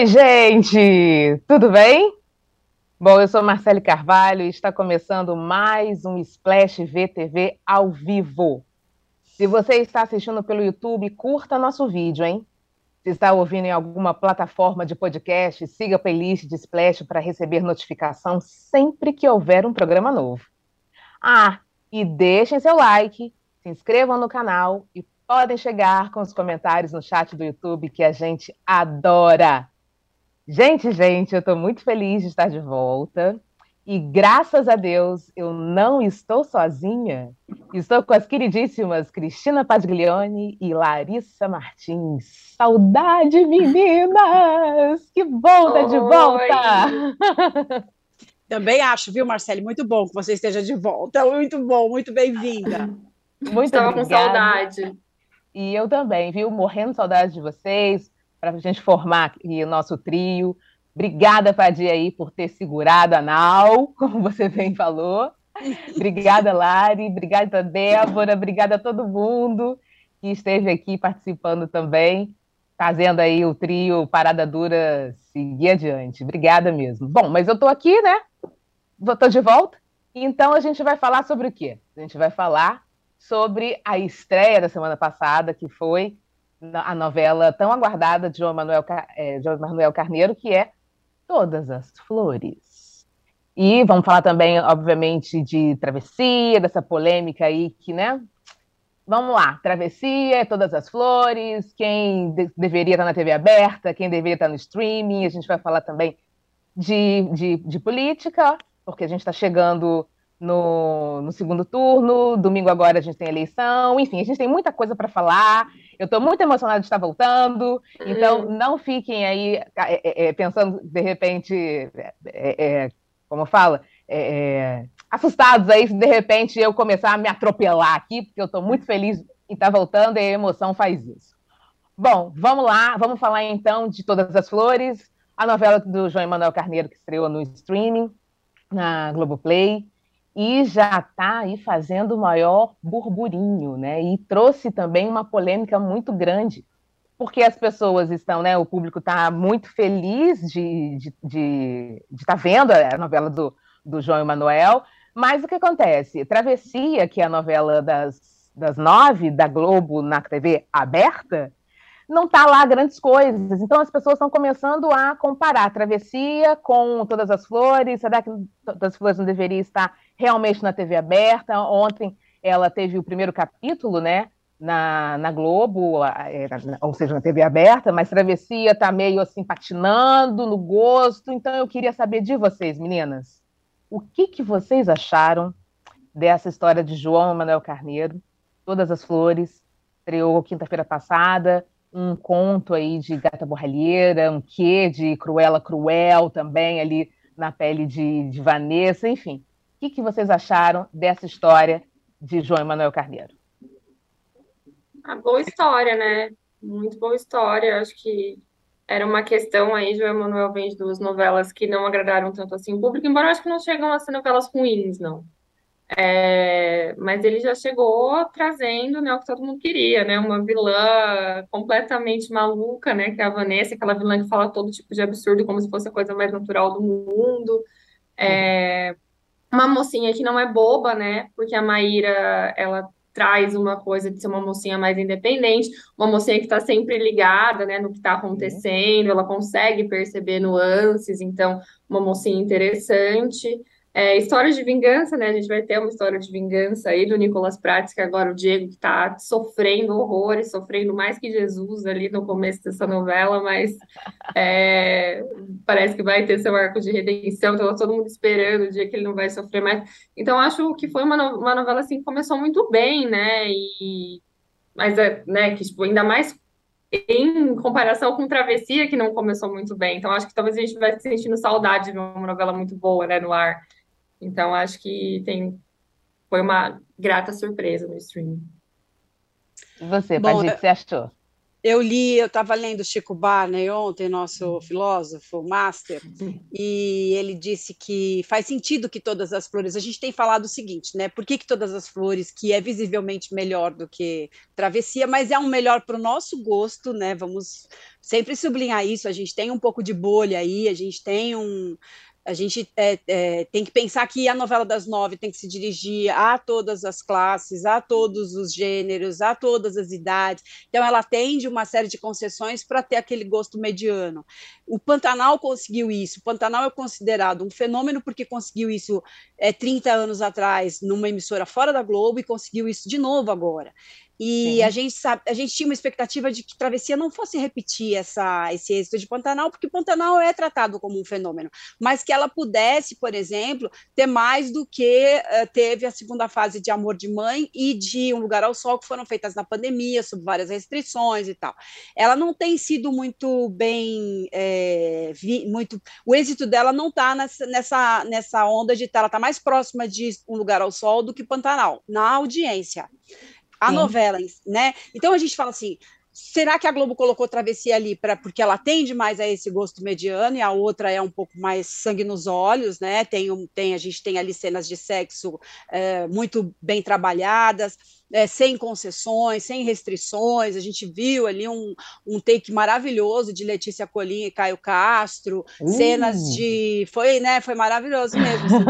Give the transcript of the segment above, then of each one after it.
Oi, gente! Tudo bem? Bom, eu sou Marcele Carvalho e está começando mais um Splash VTV ao vivo. Se você está assistindo pelo YouTube, curta nosso vídeo, hein? Se está ouvindo em alguma plataforma de podcast, siga a playlist de Splash para receber notificação sempre que houver um programa novo. Ah, e deixem seu like, se inscrevam no canal e podem chegar com os comentários no chat do YouTube que a gente adora. Gente, gente, eu estou muito feliz de estar de volta. E graças a Deus eu não estou sozinha. Estou com as queridíssimas Cristina Paglione e Larissa Martins. Saudade, meninas! Que bom estar de volta! Também acho, viu, Marcele? Muito bom que você esteja de volta. Muito bom, muito bem-vinda. Muito Estava com saudade. E eu também, viu? Morrendo de saudade de vocês para a gente formar aqui o nosso trio. Obrigada, Padia, aí, por ter segurado a nau, como você bem falou. obrigada, Lari. Obrigada, Débora. Obrigada a todo mundo que esteve aqui participando também, fazendo aí o trio Parada Dura seguir adiante. Obrigada mesmo. Bom, mas eu estou aqui, né? Estou de volta. Então a gente vai falar sobre o quê? A gente vai falar sobre a estreia da semana passada, que foi a novela tão aguardada de João Manuel, é, João Manuel Carneiro, que é Todas as Flores. E vamos falar também, obviamente, de travessia, dessa polêmica aí que, né? Vamos lá, travessia, todas as flores, quem de deveria estar na TV aberta, quem deveria estar no streaming, a gente vai falar também de, de, de política, porque a gente está chegando no, no, segundo turno, domingo agora a gente tem eleição, enfim, a gente tem muita coisa para falar. Eu estou muito emocionada de estar voltando, então hum. não fiquem aí é, é, é pensando, de repente, é, é como fala, é, assustados aí se de repente eu começar a me atropelar aqui, porque eu estou muito feliz em estar voltando e a emoção faz isso. Bom, vamos lá, vamos falar então de Todas as Flores, a novela do João Emanuel Carneiro que estreou no streaming, na Globoplay e já está aí fazendo o maior burburinho, né? E trouxe também uma polêmica muito grande, porque as pessoas estão, né? O público está muito feliz de estar tá vendo a novela do, do João Emanuel, mas o que acontece? Travessia, que é a novela das, das nove da Globo na TV aberta, não está lá grandes coisas. Então as pessoas estão começando a comparar a travessia com todas as flores. Será que todas as flores não deveria estar realmente na TV aberta? Ontem ela teve o primeiro capítulo, né? Na, na Globo, ou seja, na TV aberta, mas Travessia está meio assim patinando no gosto. Então eu queria saber de vocês, meninas, o que, que vocês acharam dessa história de João Manuel Carneiro, Todas as Flores, estreou quinta-feira passada, um conto aí de gata borralheira, um quê de Cruela Cruel também ali na pele de, de Vanessa, enfim. Que, que vocês acharam dessa história de João Emanuel Carneiro? A boa história, né? Muito boa história. Acho que era uma questão aí, João Emanuel vem de duas novelas que não agradaram tanto assim o público, embora acho que não chegam a ser novelas ruins, não. É, mas ele já chegou trazendo né, o que todo mundo queria, né? Uma vilã completamente maluca, né? Que é a Vanessa, aquela vilã que fala todo tipo de absurdo, como se fosse a coisa mais natural do mundo. É, uma mocinha que não é boba, né? Porque a Maíra, ela traz uma coisa de ser uma mocinha mais independente, uma mocinha que está sempre ligada, né, no que está acontecendo, ela consegue perceber nuances, então, uma mocinha interessante. É, história de vingança, né? A gente vai ter uma história de vingança aí do Nicolas Prates, que agora o Diego que está sofrendo horrores, sofrendo mais que Jesus ali no começo dessa novela, mas é, parece que vai ter seu arco de redenção, então tá todo mundo esperando o dia que ele não vai sofrer mais. Então acho que foi uma, no, uma novela assim que começou muito bem, né? E mas é, né, que tipo, ainda mais em comparação com Travessia, que não começou muito bem. Então acho que talvez a gente vai sentindo saudade de uma novela muito boa, né, no ar. Então, acho que tem foi uma grata surpresa no streaming. E você, Paty, o que você achou? Eu li, eu estava lendo Chico Barney ontem, nosso filósofo, master, e ele disse que faz sentido que todas as flores. A gente tem falado o seguinte, né? Por que, que todas as flores, que é visivelmente melhor do que travessia, mas é um melhor para o nosso gosto, né? Vamos sempre sublinhar isso. A gente tem um pouco de bolha aí, a gente tem um a gente é, é, tem que pensar que a novela das nove tem que se dirigir a todas as classes, a todos os gêneros, a todas as idades. Então, ela atende uma série de concessões para ter aquele gosto mediano. O Pantanal conseguiu isso. O Pantanal é considerado um fenômeno porque conseguiu isso é, 30 anos atrás numa emissora fora da Globo e conseguiu isso de novo agora. E a gente sabe, a gente tinha uma expectativa de que Travessia não fosse repetir essa, esse êxito de Pantanal, porque Pantanal é tratado como um fenômeno, mas que ela pudesse, por exemplo, ter mais do que uh, teve a segunda fase de Amor de Mãe e de Um Lugar ao Sol, que foram feitas na pandemia, sob várias restrições e tal. Ela não tem sido muito bem, é, vi, muito, o êxito dela não está nessa, nessa, nessa onda de ela está mais próxima de Um Lugar ao Sol do que Pantanal, na audiência a Sim. novela, né? Então a gente fala assim, será que a Globo colocou Travessia ali para porque ela tende mais a esse gosto mediano e a outra é um pouco mais sangue nos olhos, né? Tem, um, tem a gente tem ali cenas de sexo é, muito bem trabalhadas é, sem concessões, sem restrições. A gente viu ali um, um take maravilhoso de Letícia Colim e Caio Castro, uh. cenas de. Foi, né? Foi maravilhoso mesmo. Assim,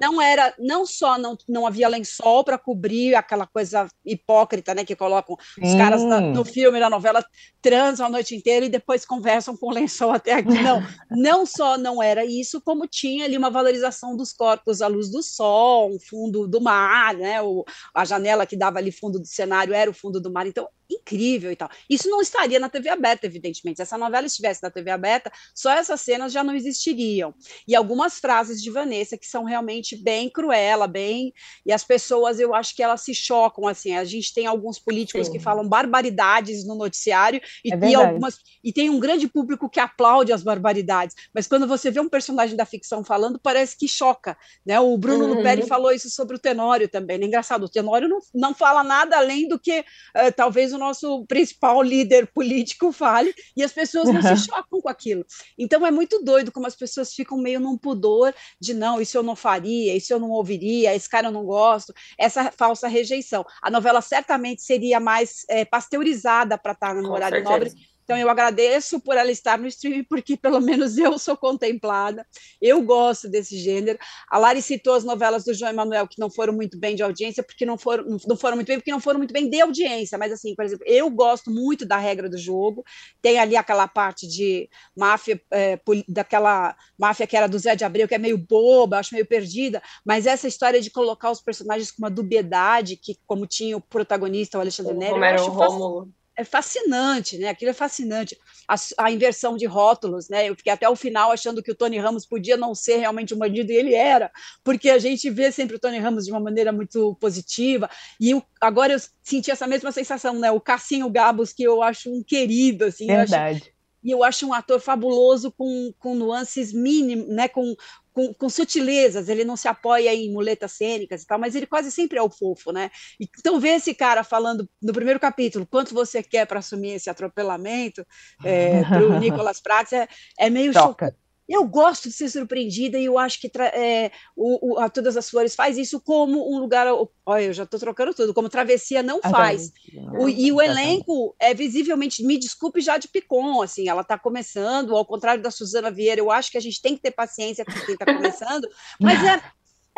não, não, era, não só não, não havia lençol para cobrir aquela coisa hipócrita, né? Que colocam os caras na, no filme, na novela, transam a noite inteira e depois conversam com lençol até aqui. Não, não só não era isso, como tinha ali uma valorização dos corpos à luz do sol, um fundo do mar, né? O, a janela que dá estava ali fundo do cenário era o fundo do mar. Então, incrível e tal. Isso não estaria na TV aberta, evidentemente. Se essa novela estivesse na TV aberta, só essas cenas já não existiriam. E algumas frases de Vanessa que são realmente bem cruela, bem. E as pessoas, eu acho que elas se chocam assim. A gente tem alguns políticos Sim. que falam barbaridades no noticiário e, é e algumas e tem um grande público que aplaude as barbaridades. Mas quando você vê um personagem da ficção falando, parece que choca, né? O Bruno uhum. Luperi falou isso sobre o Tenório também. É engraçado. O Tenório não, não fala nada além do que uh, talvez o nosso principal líder político fale, e as pessoas não uhum. se chocam com aquilo. Então é muito doido como as pessoas ficam meio num pudor de não, isso eu não faria, isso eu não ouviria, esse cara eu não gosto, essa falsa rejeição. A novela certamente seria mais é, pasteurizada para estar no com horário certeza. nobre então, eu agradeço por ela estar no streaming, porque pelo menos eu sou contemplada, eu gosto desse gênero. A Lari citou as novelas do João Emanuel que não foram muito bem de audiência, porque não foram, não foram muito bem, porque não foram muito bem de audiência, mas assim, por exemplo, eu gosto muito da regra do jogo, tem ali aquela parte de máfia, é, daquela máfia que era do Zé de Abreu, que é meio boba, acho meio perdida, mas essa história de colocar os personagens com uma dubiedade, que como tinha o protagonista, o Alexandre Neri, eu acho Rômulo é fascinante, né? Aquilo é fascinante. A, a, inversão de rótulos, né? Eu fiquei até o final achando que o Tony Ramos podia não ser realmente um bandido, e ele era, porque a gente vê sempre o Tony Ramos de uma maneira muito positiva. E agora eu senti essa mesma sensação, né? O Cassinho Gabos, que eu acho um querido, assim. Verdade. E eu acho um ator fabuloso com, com nuances mínimas, né, com, com, com, sutilezas, ele não se apoia em muletas cênicas e tal, mas ele quase sempre é o fofo, né? Então, ver esse cara falando no primeiro capítulo quanto você quer para assumir esse atropelamento é, para o Nicolas Prates é, é meio chocante eu gosto de ser surpreendida e eu acho que é, o, o, a Todas as Flores faz isso como um lugar. Olha, eu já estou trocando tudo, como Travessia não ah, faz. O, e o elenco é visivelmente, me desculpe, já de Picon, assim, ela está começando, ao contrário da Suzana Vieira, eu acho que a gente tem que ter paciência com quem está começando, mas é,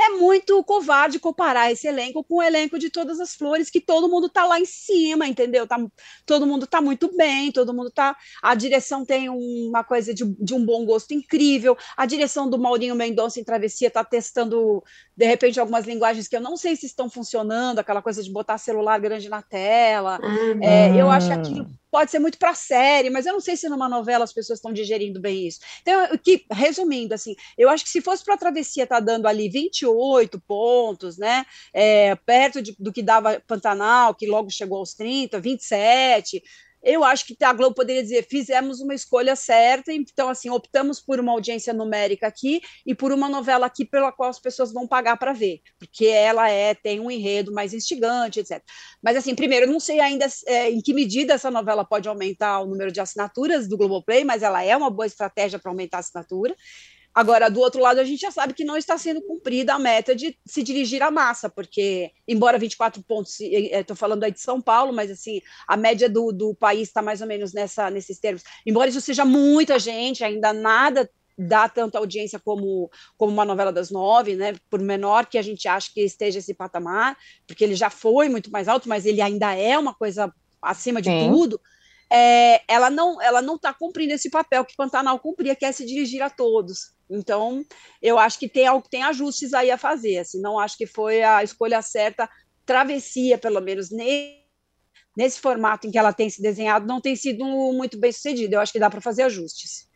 é muito covarde comparar esse elenco com o elenco de Todas as Flores, que todo mundo tá lá em cima, entendeu? Tá, todo mundo tá muito bem, todo mundo tá. A direção tem uma coisa de, de um bom gosto incrível. A direção do Maurinho Mendonça em Travessia tá testando, de repente, algumas linguagens que eu não sei se estão funcionando, aquela coisa de botar celular grande na tela. Uhum. É, eu acho que aquilo pode ser muito para série, mas eu não sei se numa novela as pessoas estão digerindo bem isso. Então, que, resumindo, assim, eu acho que se fosse para a travessia estar tá dando ali 28 pontos, né, é, perto de, do que dava Pantanal, que logo chegou aos 30, 27, eu acho que a Globo poderia dizer, fizemos uma escolha certa, então, assim, optamos por uma audiência numérica aqui e por uma novela aqui pela qual as pessoas vão pagar para ver, porque ela é tem um enredo mais instigante, etc. Mas, assim, primeiro, eu não sei ainda é, em que medida essa novela pode aumentar o número de assinaturas do Globoplay, mas ela é uma boa estratégia para aumentar a assinatura. Agora, do outro lado, a gente já sabe que não está sendo cumprida a meta de se dirigir à massa, porque, embora 24 pontos, estou falando aí de São Paulo, mas assim, a média do, do país está mais ou menos nessa, nesses termos. Embora isso seja muita gente, ainda nada dá tanta audiência como, como uma novela das nove, né? Por menor que a gente ache que esteja esse patamar, porque ele já foi muito mais alto, mas ele ainda é uma coisa acima de Sim. tudo é, ela não ela não está cumprindo esse papel que Pantanal cumpria, que é se dirigir a todos. Então, eu acho que tem, tem ajustes aí a fazer. Assim, não acho que foi a escolha certa. Travessia, pelo menos nesse, nesse formato em que ela tem se desenhado, não tem sido muito bem sucedida. Eu acho que dá para fazer ajustes.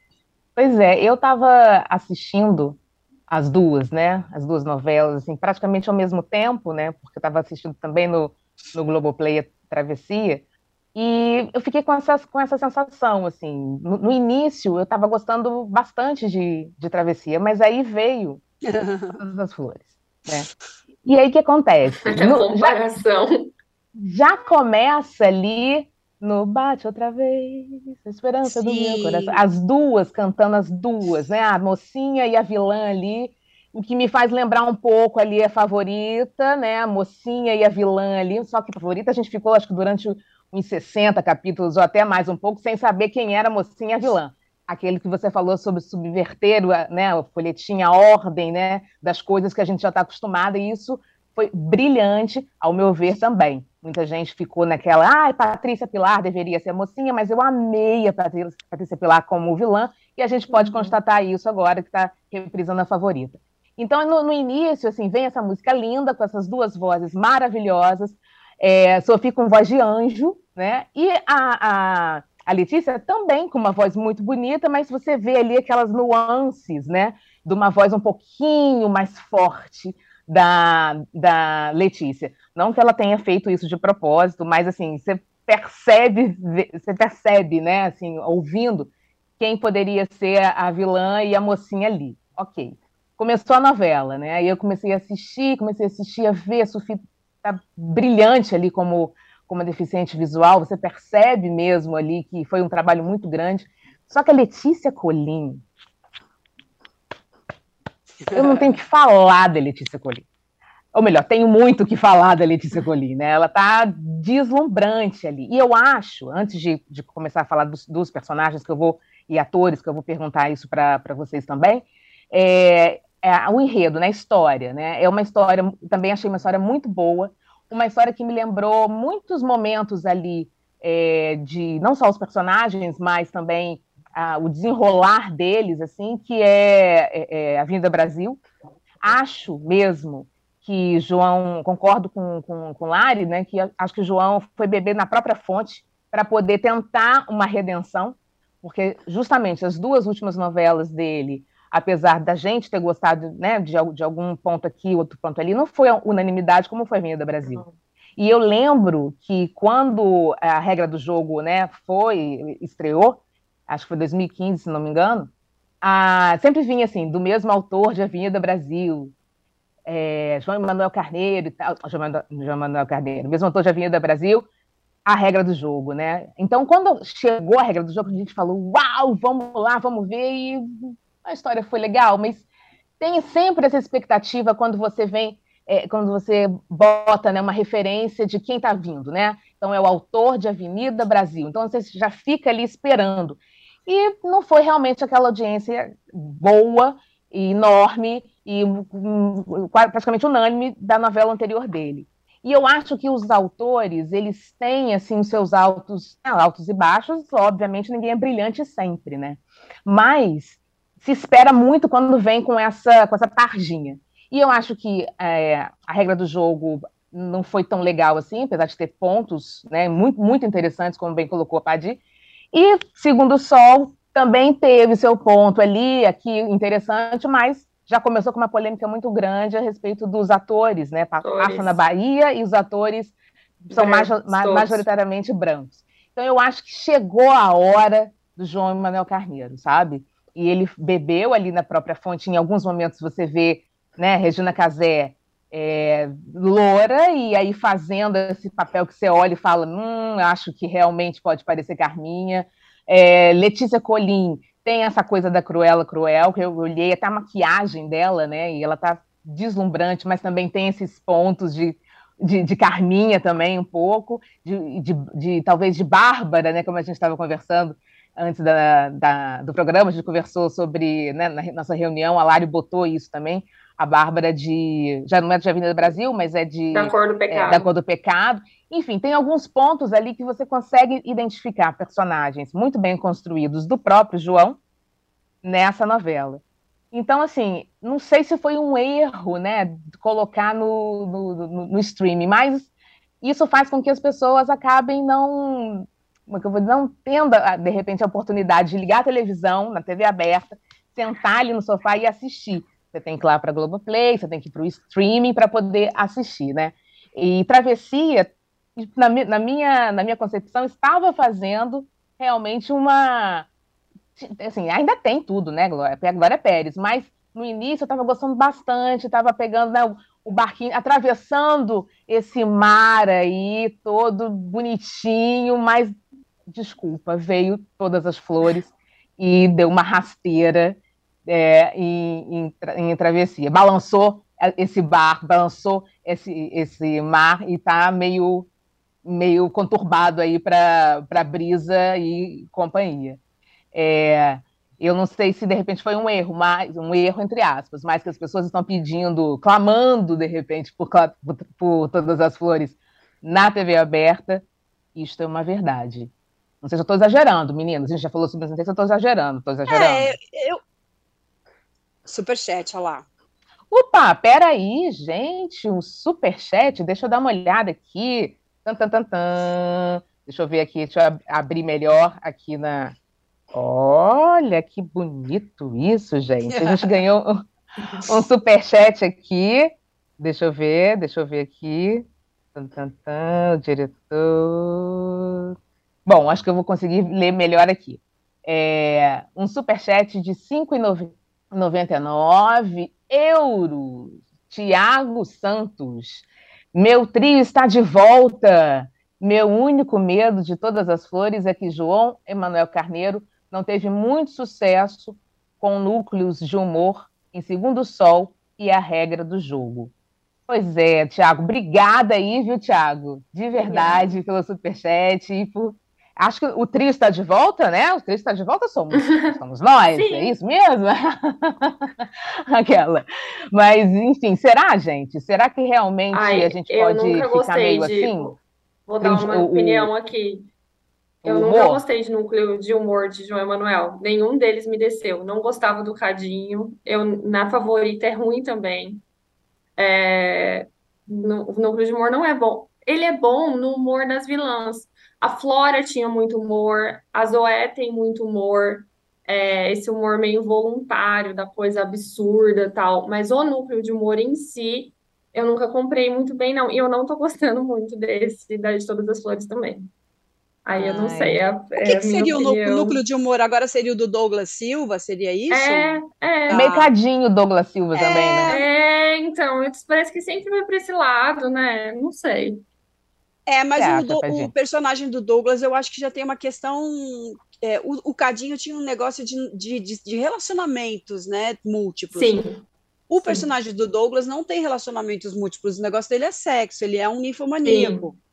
Pois é, eu estava assistindo as duas, né? As duas novelas, assim, praticamente ao mesmo tempo, né? Porque eu estava assistindo também no, no Globoplay Travessia. E eu fiquei com essa, com essa sensação, assim, no, no início eu estava gostando bastante de, de Travessia, mas aí veio todas as flores, né? E aí o que acontece? No, comparação. Já, já, começa ali no Bate Outra Vez, a Esperança Sim. do Meu Coração, as duas cantando as duas, né? A mocinha e a vilã ali, o que me faz lembrar um pouco ali a favorita, né? A mocinha e a vilã ali, só que a favorita a gente ficou, acho que durante o uns 60 capítulos ou até mais um pouco, sem saber quem era a mocinha vilã. Aquele que você falou sobre subverter né, o folhetim, a ordem né, das coisas que a gente já está acostumada, e isso foi brilhante, ao meu ver também. Muita gente ficou naquela, ah, Patrícia Pilar deveria ser a mocinha, mas eu amei a Patrícia Pilar como vilã, e a gente pode uhum. constatar isso agora, que está reprisando a favorita. Então, no, no, início, assim, vem essa música linda, com essas duas vozes maravilhosas, é, Sophie com voz de anjo, né? E a, a, a Letícia também com uma voz muito bonita, mas você vê ali aquelas nuances, né? De uma voz um pouquinho mais forte da, da Letícia. Não que ela tenha feito isso de propósito, mas assim, você percebe, você percebe, né? Assim, ouvindo quem poderia ser a vilã e a mocinha ali. Ok. Começou a novela, né? Aí eu comecei a assistir, comecei a assistir, a ver, a Sofia tá brilhante ali como, como deficiente visual, você percebe mesmo ali que foi um trabalho muito grande. Só que a Letícia Colim, eu não tenho que falar da Letícia Colim. Ou melhor, tenho muito que falar da Letícia Colim, né? Ela tá deslumbrante ali. E eu acho, antes de, de começar a falar dos, dos, personagens que eu vou, e atores, que eu vou perguntar isso para vocês também, é, é, o enredo, né, história, né? É uma história, também achei uma história muito boa, uma história que me lembrou muitos momentos ali é, de não só os personagens, mas também o desenrolar deles, assim, que é, é, é a Vinda Brasil. Acho mesmo que João, concordo com, com, com Lari, né, que acho que João foi beber na própria fonte para poder tentar uma redenção, porque justamente as duas últimas novelas dele, apesar da gente ter gostado né, de, de algum ponto aqui, outro ponto ali, não foi unanimidade como foi a Avenida Brasil. E eu lembro que quando a regra do jogo né, foi, estreou, acho que foi 2015, se não me engano, a, sempre vinha assim, do mesmo autor de Avenida Brasil, é, João Emanuel Carneiro e tal, João Emanuel Carneiro, mesmo autor de Avenida Brasil, a regra do jogo, né? Então, quando chegou a regra do jogo, a gente falou, uau, vamos lá, vamos ver, e a história foi legal, mas tem sempre essa expectativa quando você vem, é, quando você bota né, uma referência de quem está vindo, né? Então é o autor de Avenida Brasil. Então você já fica ali esperando. E não foi realmente aquela audiência boa e enorme e um, praticamente unânime da novela anterior dele. E eu acho que os autores, eles têm, assim, os seus altos, altos e baixos, obviamente ninguém é brilhante sempre, né? Mas se espera muito quando vem com essa, com essa tarjinha. E eu acho que é, a regra do jogo não foi tão legal assim, apesar de ter pontos né, muito, muito interessantes, como bem colocou a Padi. E Segundo o Sol também teve seu ponto ali, aqui interessante, mas já começou com uma polêmica muito grande a respeito dos atores, né? Passa na Bahia e os atores são major, majoritariamente brancos. Então eu acho que chegou a hora do João Emanuel Carneiro, sabe? E ele bebeu ali na própria fonte. Em alguns momentos você vê, né, Regina Casé é, loura e aí fazendo esse papel que você olha e fala, hum, acho que realmente pode parecer Carminha. É, Letícia Colim tem essa coisa da Cruela Cruel, que eu olhei até a maquiagem dela, né? E ela tá deslumbrante, mas também tem esses pontos de, de, de Carminha também, um pouco, de, de, de, talvez de Bárbara, né? Como a gente estava conversando antes da, da, do programa, a gente conversou sobre, né, na nossa reunião, a Lari botou isso também, a Bárbara de. Já não é de Avenida Brasil, mas é de. Da cor do é, pecado. É, da cor do pecado. Enfim, tem alguns pontos ali que você consegue identificar personagens muito bem construídos do próprio João nessa novela. Então, assim, não sei se foi um erro, né, colocar no, no, no, no streaming, mas isso faz com que as pessoas acabem não, como é que eu vou dizer, não tendo, de repente, a oportunidade de ligar a televisão na TV aberta, sentar ali no sofá e assistir. Você tem que ir lá para a Globoplay, você tem que ir para o streaming para poder assistir, né? E Travessia, na, na, minha, na minha concepção, estava fazendo realmente uma. Assim, ainda tem tudo, né, Glória? Glória Pérez, mas no início eu estava gostando bastante, estava pegando né, o barquinho, atravessando esse mar aí, todo bonitinho, mas desculpa, veio todas as flores e deu uma rasteira é, em, em, em, travessia. Balançou esse barco, balançou esse, esse mar e está meio, meio conturbado aí para brisa e companhia. É, eu não sei se de repente foi um erro, mas um erro entre aspas, mas que as pessoas estão pedindo, clamando de repente por, por, por todas as flores na TV aberta. Isto é uma verdade. Não sei se eu estou exagerando, meninos. A gente já falou sobre isso, não sei se eu estou exagerando. Estou exagerando. É, eu, Superchat, olha lá. Opa, peraí, gente, um superchat, deixa eu dar uma olhada aqui. Tan, tan, tan, tan. Deixa eu ver aqui, deixa eu abrir melhor aqui na. Olha que bonito isso, gente. A gente ganhou um, um superchat aqui. Deixa eu ver, deixa eu ver aqui. Tan, tan, tan, o diretor. Bom, acho que eu vou conseguir ler melhor aqui. É, um superchat de R$ 5,90 99 euros. Tiago Santos. Meu trio está de volta. Meu único medo de todas as flores é que João Emanuel Carneiro não teve muito sucesso com núcleos de humor em Segundo Sol e a regra do jogo. Pois é, Tiago, obrigada aí, viu, Tiago? De verdade, pelo superchat e por Acho que o trio está de volta, né? O trio está de volta, somos, somos nós, Sim. é isso mesmo? Aquela. Mas, enfim, será, gente? Será que realmente Ai, a gente pode ficar meio de... assim? Vou dar uma o, opinião aqui. Eu humor? nunca gostei de núcleo de humor de João Emanuel. Nenhum deles me desceu. Não gostava do Cadinho. Eu, na favorita, é ruim também. É... No, o núcleo de humor não é bom. Ele é bom no humor das vilãs a Flora tinha muito humor, a Zoé tem muito humor, é, esse humor meio voluntário, da coisa absurda tal. Mas o núcleo de humor em si, eu nunca comprei muito bem, não. E eu não tô gostando muito desse, da de Todas as Flores também. Aí eu não sei. É, o que, é que seria opinião. o núcleo de humor? Agora seria o do Douglas Silva? Seria isso? É, é. Ah. Mercadinho Douglas Silva é, também, né? É, então, parece que sempre vai para esse lado, né? Não sei. É, mas é, o, do, o, personagem do Douglas, eu acho que já tem uma questão. É, o, o, Cadinho tinha um negócio de, de, de, relacionamentos, né? Múltiplos. Sim. O personagem Sim. do Douglas não tem relacionamentos múltiplos, o negócio dele é sexo, ele é um ninfomaníaco. Sim.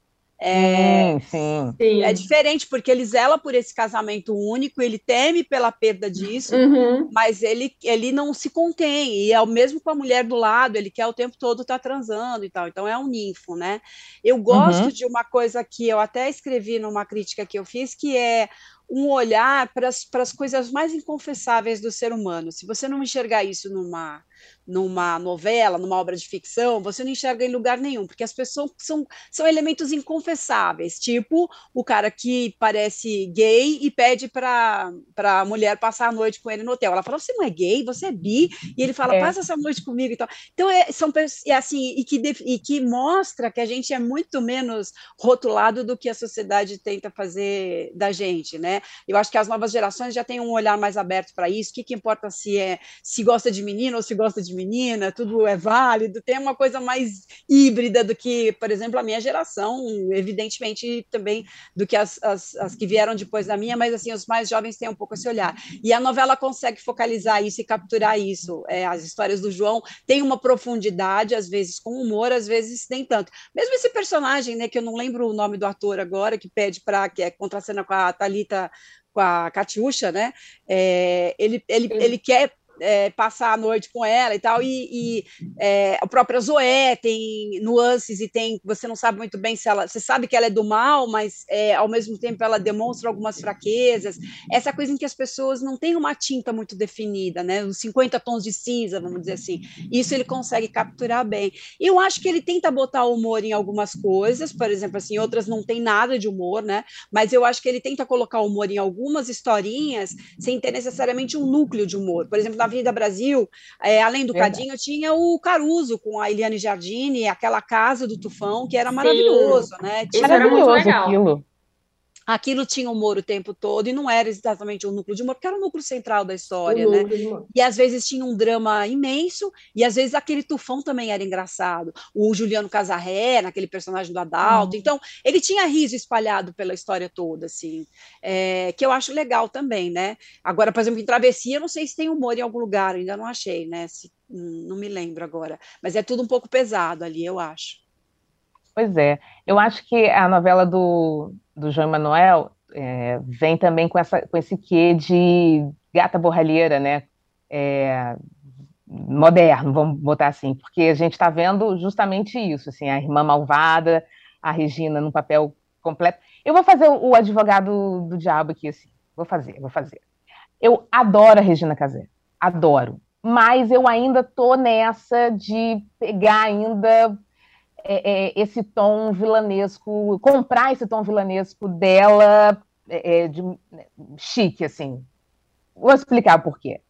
É, sim, sim. é diferente, porque ele zela por esse casamento único, ele teme pela perda disso, uhum. mas ele, ele não se contém, e é o mesmo com a mulher do lado, ele quer o tempo todo estar tá transando e tal, então é um ninfo, né? Eu gosto uhum. de uma coisa que eu até escrevi numa crítica que eu fiz, que é um olhar para as coisas mais inconfessáveis do ser humano. Se você não enxergar isso numa numa novela, numa obra de ficção, você não enxerga em lugar nenhum, porque as pessoas são, são elementos inconfessáveis, tipo o cara que parece gay e pede para a mulher passar a noite com ele no hotel. Ela fala: Você não é gay, você é bi, e ele fala: é. Passa essa noite comigo e tal. Então, é, são é assim, e que, e que mostra que a gente é muito menos rotulado do que a sociedade tenta fazer da gente, né? Eu acho que as novas gerações já têm um olhar mais aberto para isso. O que, que importa se é se gosta de menino ou se gosta de menina, tudo é válido, tem uma coisa mais híbrida do que, por exemplo, a minha geração, evidentemente também do que as, as, as que vieram depois da minha, mas assim, os mais jovens têm um pouco esse olhar. E a novela consegue focalizar isso e capturar isso. É, as histórias do João têm uma profundidade, às vezes com humor, às vezes nem tanto. Mesmo esse personagem, né, que eu não lembro o nome do ator agora, que pede para que é contracena com a Talita com a Catiuxa, né? É, ele, ele, ele quer é, passar a noite com ela e tal, e, e é, a própria Zoé tem nuances e tem, você não sabe muito bem se ela, você sabe que ela é do mal, mas é, ao mesmo tempo ela demonstra algumas fraquezas, essa coisa em que as pessoas não têm uma tinta muito definida, né, os 50 tons de cinza, vamos dizer assim, isso ele consegue capturar bem. Eu acho que ele tenta botar humor em algumas coisas, por exemplo, assim, outras não tem nada de humor, né, mas eu acho que ele tenta colocar humor em algumas historinhas sem ter necessariamente um núcleo de humor, por exemplo, na Avenida Brasil, é, além do Verdade. Cadinho, tinha o Caruso com a Eliane Jardini, aquela casa do Tufão, que era Sim. maravilhoso, né? Tinha... Maravilhoso aquilo aquilo tinha humor o tempo todo e não era exatamente o núcleo de humor, porque era o núcleo central da história, né? E às vezes tinha um drama imenso e às vezes aquele tufão também era engraçado. O Juliano Casarré, naquele personagem do Adalto. Hum. Então, ele tinha riso espalhado pela história toda, assim, é, que eu acho legal também, né? Agora, por exemplo, em Travessia, eu não sei se tem humor em algum lugar, ainda não achei, né? Se, hum, não me lembro agora. Mas é tudo um pouco pesado ali, eu acho. Pois é. Eu acho que a novela do, do João Emanuel é, vem também com, essa, com esse quê de gata borralheira, né? É, moderno, vamos botar assim, porque a gente está vendo justamente isso, assim, a irmã malvada, a Regina num papel completo. Eu vou fazer o, advogado do diabo aqui, assim, vou fazer, vou fazer. Eu adoro a Regina Casé, adoro, mas eu ainda tô nessa de pegar ainda é, é, esse tom vilanesco, comprar esse tom vilanesco dela é, é de, chique, assim. Vou explicar por quê.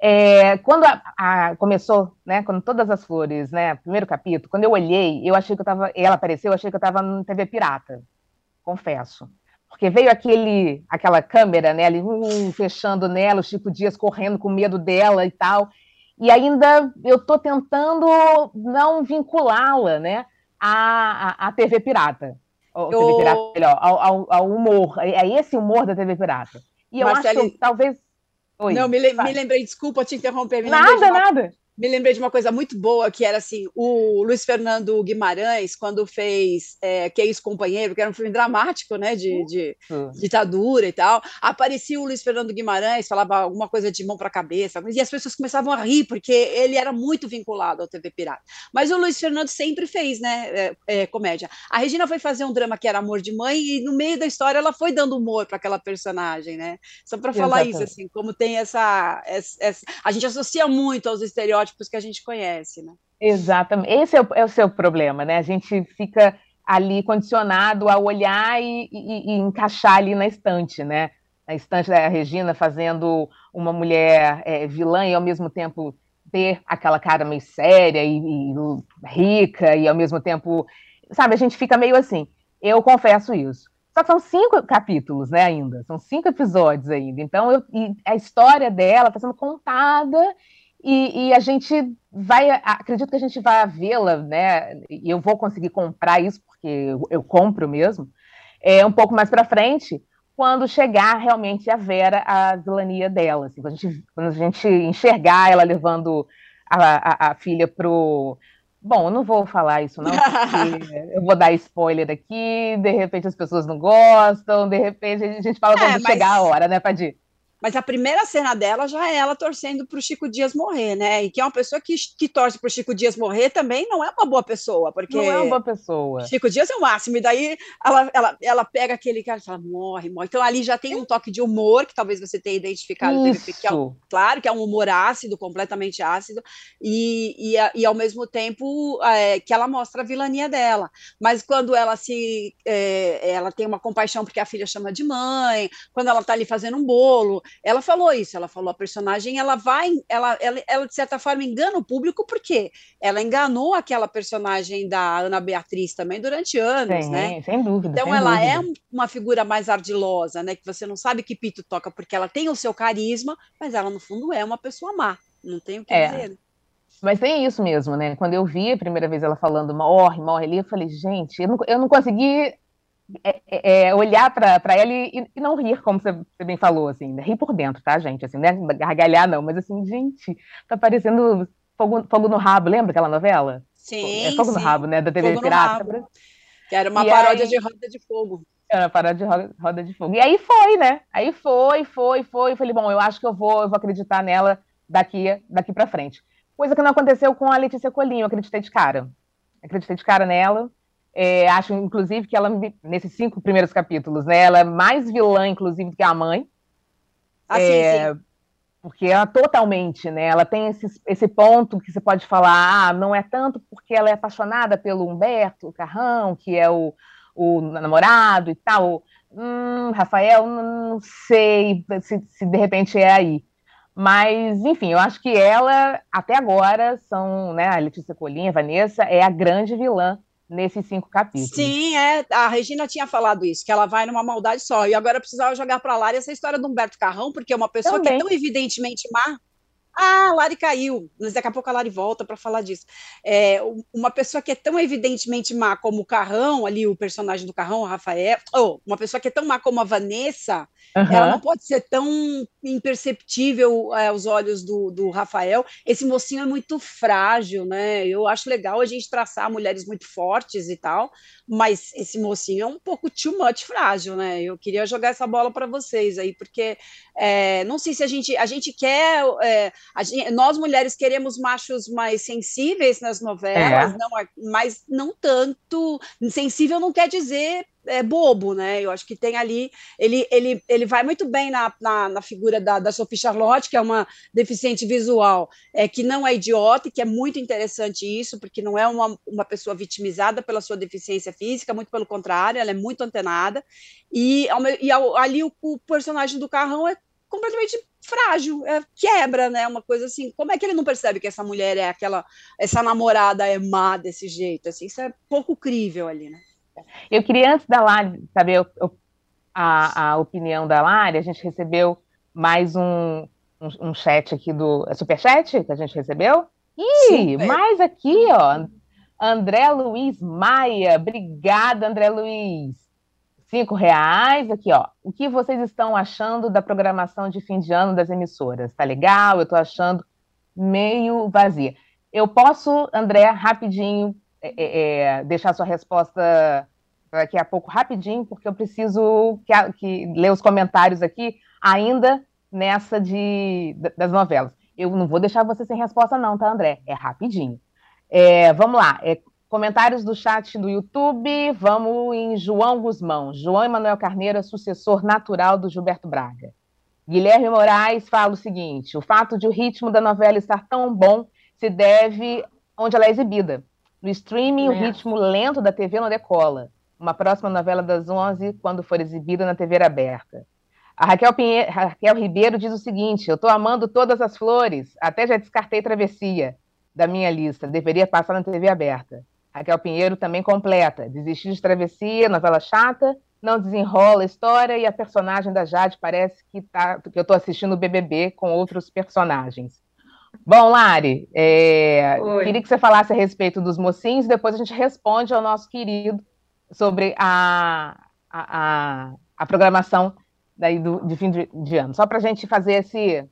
É, quando a, a, começou, né, quando todas as flores, né, primeiro capítulo, quando eu olhei, eu achei que eu estava, ela apareceu, eu achei que eu estava no TV pirata, confesso, porque veio aquele, aquela câmera, né, ali uh, fechando nela, o Chico Dias correndo com medo dela e tal, e ainda eu estou tentando não vinculá-la, né, à, à, TV pirata. Ou, eu... TV pirata melhor, ao, ao, ao, humor. É, é esse humor da TV pirata. E eu Marcele... acho que talvez. Oi, não, me, me, lembrei, desculpa te interromper. nada, nada me lembrei de uma coisa muito boa, que era assim, o Luiz Fernando Guimarães, quando fez é, Que é Companheiro, que era um filme dramático, né, de, de ditadura e tal, aparecia o Luiz Fernando Guimarães, falava alguma coisa de mão para cabeça, e as pessoas começavam a rir, porque ele era muito vinculado ao TV Pirata. Mas o Luiz Fernando sempre fez, né, é, é, comédia. A Regina foi fazer um drama que era Amor de Mãe, e no meio da história ela foi dando humor para aquela personagem, né, só para falar isso, assim, como tem essa, essa, essa... A gente associa muito aos estereótipos estereótipos que a gente conhece, né? Exatamente. Esse é o, é o seu problema, né? A gente fica ali condicionado a olhar e, e, e, encaixar ali na estante, né? Na estante da Regina fazendo uma mulher é, vilã e ao mesmo tempo ter aquela cara meio séria e, e, rica e ao mesmo tempo, sabe? A gente fica meio assim. Eu confesso isso. Só que são cinco capítulos, né? Ainda são cinco episódios ainda. Então eu, a história dela está sendo contada e, e, a gente vai, acredito que a gente vai vê-la, né? E eu vou conseguir comprar isso, porque eu, eu compro mesmo, é, um pouco mais para frente, quando chegar realmente a Vera, a vilania dela. Assim, quando, a gente, quando a gente enxergar ela levando a, a, a filha pro. Bom, eu não vou falar isso, não, porque eu vou dar spoiler aqui, de repente as pessoas não gostam, de repente a gente fala quando é, mas... chegar a hora, né, Padir? Mas a primeira cena dela já é ela torcendo para o Chico Dias morrer, né? E que é uma pessoa que, que torce para o Chico Dias morrer também não é uma boa pessoa, porque. Não é uma boa pessoa. Chico Dias é o máximo, e daí ela, ela, ela pega aquele cara e fala, morre, morre. Então ali já tem um toque de humor, que talvez você tenha identificado, Isso. que é, claro, que é um humor ácido, completamente ácido, e, e, e ao mesmo tempo é, que ela mostra a vilania dela. Mas quando ela se. É, ela tem uma compaixão porque a filha chama de mãe, quando ela está ali fazendo um bolo, ela falou isso, ela falou, a personagem, ela vai, ela, ela, ela de certa forma engana o público, porque ela enganou aquela personagem da Ana Beatriz também durante anos, Sim, né? Sem dúvida. Então sem ela dúvida. é uma figura mais ardilosa, né? Que você não sabe que pito toca porque ela tem o seu carisma, mas ela no fundo é uma pessoa má. Não tem o que É. dizer. né? Mas tem isso mesmo, né? Quando eu vi a primeira vez ela falando morre, morre ali, eu falei, gente, eu não, eu não consegui é, é, é, olhar para ela e, e não rir, como você, você bem falou, assim, né? rir por dentro, tá, gente? Assim, né? Gargalhar não, mas assim, gente, tá parecendo fogo, fogo no rabo, lembra aquela novela? Sim, é Fogo no sim. Rabo, né? Da TV Fogo no Pirata. Que era uma E paródia aí- de Roda de Fogo. Era parada de roda, roda de fogo. E aí foi, né? Aí foi, foi, foi. Eu falei, bom, eu acho que eu vou, eu vou acreditar nela daqui, daqui para frente. Coisa que não aconteceu com a Letícia Colinho, eu acreditei de cara. Acreditei de cara nela. É, acho, inclusive, que ela, nesses cinco primeiros capítulos, né, ela é mais vilã, inclusive, do que a mãe. Assim, É, sim. Porque ela totalmente, né? Ela tem esse, esse ponto que você pode falar, ah, não é tanto porque ela é apaixonada pelo Humberto Carrão, que é o, o namorado e tal. Hum, Rafael, não sei se, se de repente é aí. Mas, enfim, eu acho que ela, até agora, são, né, a Letícia Colinha, a Vanessa, é a grande vilã nesses cinco capítulos. Sim, é. A Regina tinha falado isso, que ela vai numa maldade só. E agora precisava jogar para Lari essa história do Humberto Carrão, porque é uma pessoa que é Também. tão evidentemente má. Ah, a Lari caiu, mas daqui a pouco a Lari volta para falar disso. É, um- uma pessoa que é tão evidentemente má como o Carrão, ali o personagem do Carrão, o Rafael, ou uma pessoa que é tão má como a Vanessa, Aham. ela não pode ser tão imperceptível é, aos olhos do, do Rafael. Esse mocinho é muito frágil, né? Eu acho legal a gente traçar mulheres muito fortes e tal, mas esse mocinho é um pouco too much frágil, né? Eu queria jogar essa bola para vocês aí, porque é, não sei se a gente a gente quer, é, gente- nós mulheres queremos machos mais sensíveis nas novelas, É. não, mas não tanto. Sensível não quer dizer é, bobo, né? Eu acho que tem ali ele, ele, ele vai muito bem na, na, na figura da, da Sophie Charlotte, que é uma deficiente visual, é, que não é idiota, e que é muito interessante isso, porque não é uma, uma pessoa vitimizada pela sua deficiência física, muito pelo contrário, ela é muito antenada, e, e ali o, o personagem do Carrão é completamente frágil, é, quebra, né? Uma coisa assim. Como é que ele não percebe que essa mulher é aquela, essa namorada é má desse jeito? Assim, isso é pouco crível ali, né? Eu queria, antes da Lari, saber a, a opinião da Lari, a gente recebeu mais um, um, um chat aqui do. É superchat que a gente recebeu? Ih, Super. mais aqui, ó. André Luiz Maia. Obrigada, André Luiz. Cinco reais aqui, ó. O que vocês estão achando da programação de fim de ano das emissoras? Tá legal? Eu tô achando meio vazia. Eu posso, André, rapidinho, é, é, é, deixar sua resposta daqui a pouco rapidinho, porque eu preciso que, que ler os comentários aqui ainda nessa de, da- das novelas. Eu não vou deixar você sem resposta, não, tá, André? É rapidinho. É, vamos lá. É, comentários do chat do YouTube. Vamos em João Guzmão. João Emanuel Carneiro é sucessor natural do Gilberto Braga. Guilherme Moraes fala o seguinte: o fato de o ritmo da novela estar tão bom se deve onde ela é exibida. No streaming, o É. ritmo lento da TV não decola. Uma próxima novela das 11, quando for exibida na TV aberta. A Raquel, Pinhe... Raquel Ribeiro diz o seguinte: Eu estou amando todas as flores, até já descartei Travessia da minha lista, deveria passar na TV aberta. Raquel Pinheiro também completa: Desistir de Travessia, novela chata, não desenrola a história e a personagem da Jade parece que, tá... que eu estou assistindo o BBB com outros personagens. Bom, Lari, é, queria que você falasse a respeito dos mocinhos, depois a gente responde ao nosso querido sobre a, a, a, a programação daí do, de fim de, de ano, só para a gente fazer esse,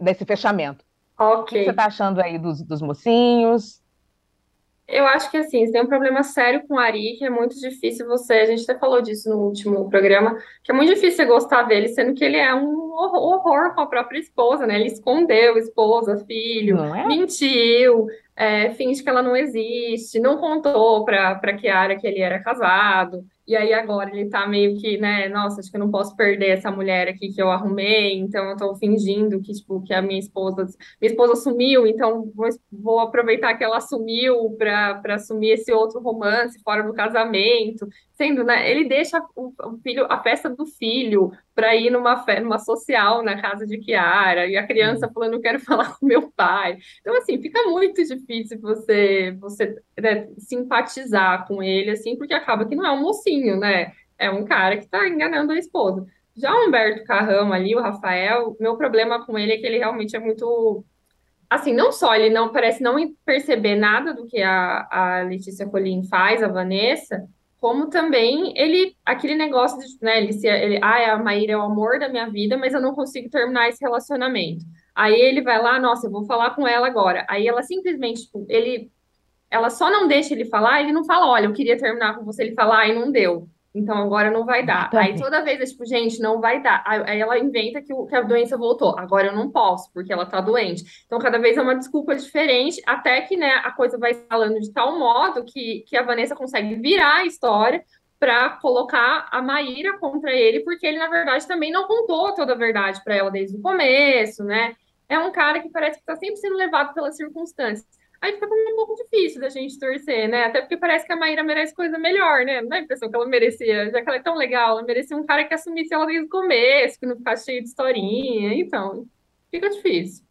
desse fechamento. O que você está achando aí dos, dos mocinhos? Eu acho que assim, você tem um problema sério com o Ari, que é muito difícil você. A gente até falou disso no último programa, que é muito difícil você gostar dele, sendo que ele é um horror com a própria esposa, né? Ele escondeu esposa, filho, é? mentiu, é, finge que ela não existe, não contou para para Kiara que ele era casado. E aí agora ele tá meio que, né, nossa, acho que eu não posso perder essa mulher aqui que eu arrumei, então eu tô fingindo que, tipo, que a minha esposa, minha esposa sumiu, então vou, vou aproveitar que ela sumiu para assumir esse outro romance fora do casamento, sendo, né, ele deixa o, o filho, a festa do filho para ir numa, festa, numa social na casa de Kiara, e a criança uhum. falando, eu quero falar com meu pai. Então, assim, fica muito difícil você, você né, simpatizar com ele, assim, porque acaba que não é um mocinho, né? É um cara que está enganando a esposa. Já o Humberto Carrão ali, o Rafael, meu problema com ele é que ele realmente é muito. Assim, não só ele não parece não perceber nada do que a, a Letícia Colin faz, a Vanessa, como também ele, aquele negócio de, né, ele se, ele, ah, a Maíra é o amor da minha vida, mas eu não consigo terminar esse relacionamento. Aí ele vai lá, nossa, eu vou falar com ela agora. Aí ela simplesmente, tipo, ele, ela só não deixa ele falar, ele não fala, olha, eu queria terminar com você, ele fala, ai, não deu. Então agora não vai dar. Tá aí toda vez é tipo, gente, não vai dar. Aí ela inventa que, o, que a doença voltou. Agora eu não posso, porque ela tá doente. Então cada vez é uma desculpa diferente, até que né, a coisa vai falando de tal modo que, que a Vanessa consegue virar a história para colocar a Maíra contra ele, porque ele, na verdade, também não contou toda a verdade para ela desde o começo, né? É um cara que parece que está sempre sendo levado pelas circunstâncias. Aí fica um pouco difícil da gente torcer, né? Até porque parece que a Maíra merece coisa melhor, né? Não dá a impressão que ela merecia, já que ela é tão legal, ela merecia um cara que assumisse ela desde o começo, que não ficasse cheio de historinha. Então, fica difícil.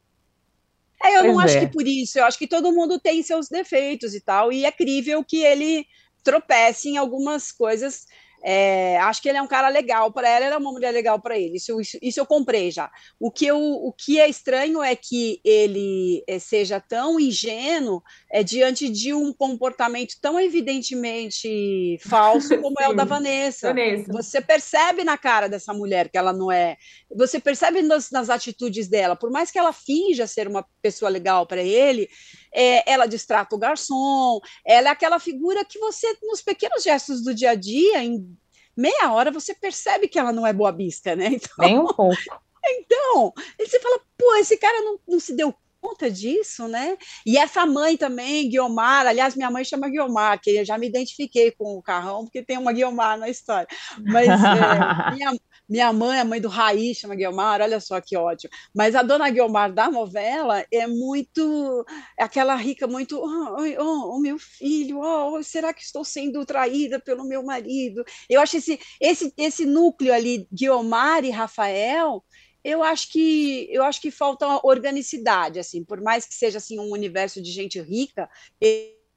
É, eu pois não é. acho que por isso, eu acho que todo mundo tem seus defeitos e tal, e é crível que ele tropece em algumas coisas é, acho que ele é um cara legal para ela, ela é uma mulher legal para ele. Isso, isso, isso, eu comprei já. O que, eu, o que é estranho é que ele é, seja tão ingênuo é, diante de um comportamento tão evidentemente falso como é o da Vanessa. Vanessa. Você percebe na cara dessa mulher que ela não é. Você percebe nas, nas atitudes dela, por mais que ela finja ser uma pessoa legal para ele, é, ela distrata o garçom, ela é aquela figura que você, nos pequenos gestos do dia a dia, em meia hora, você percebe que ela não é boa vista, né? Então, Nem um pouco. Então, você fala, pô, esse cara não, não se deu conta disso, né? E essa mãe também, Guiomar, aliás, minha mãe chama Guiomar, que eu já me identifiquei com o carrão, porque tem uma Guiomar na história. Mas é, minha, minha mãe, a mãe do Raí, chama Guilmar, olha só que ódio. Mas a dona Guilmar da novela é muito. É aquela rica, muito. Oh, oh, oh meu filho, oh, será que estou sendo traída pelo meu marido? Eu acho esse, esse, esse núcleo ali, Guilmar e Rafael, eu acho que eu acho que falta organicidade assim por mais que seja assim um universo de gente rica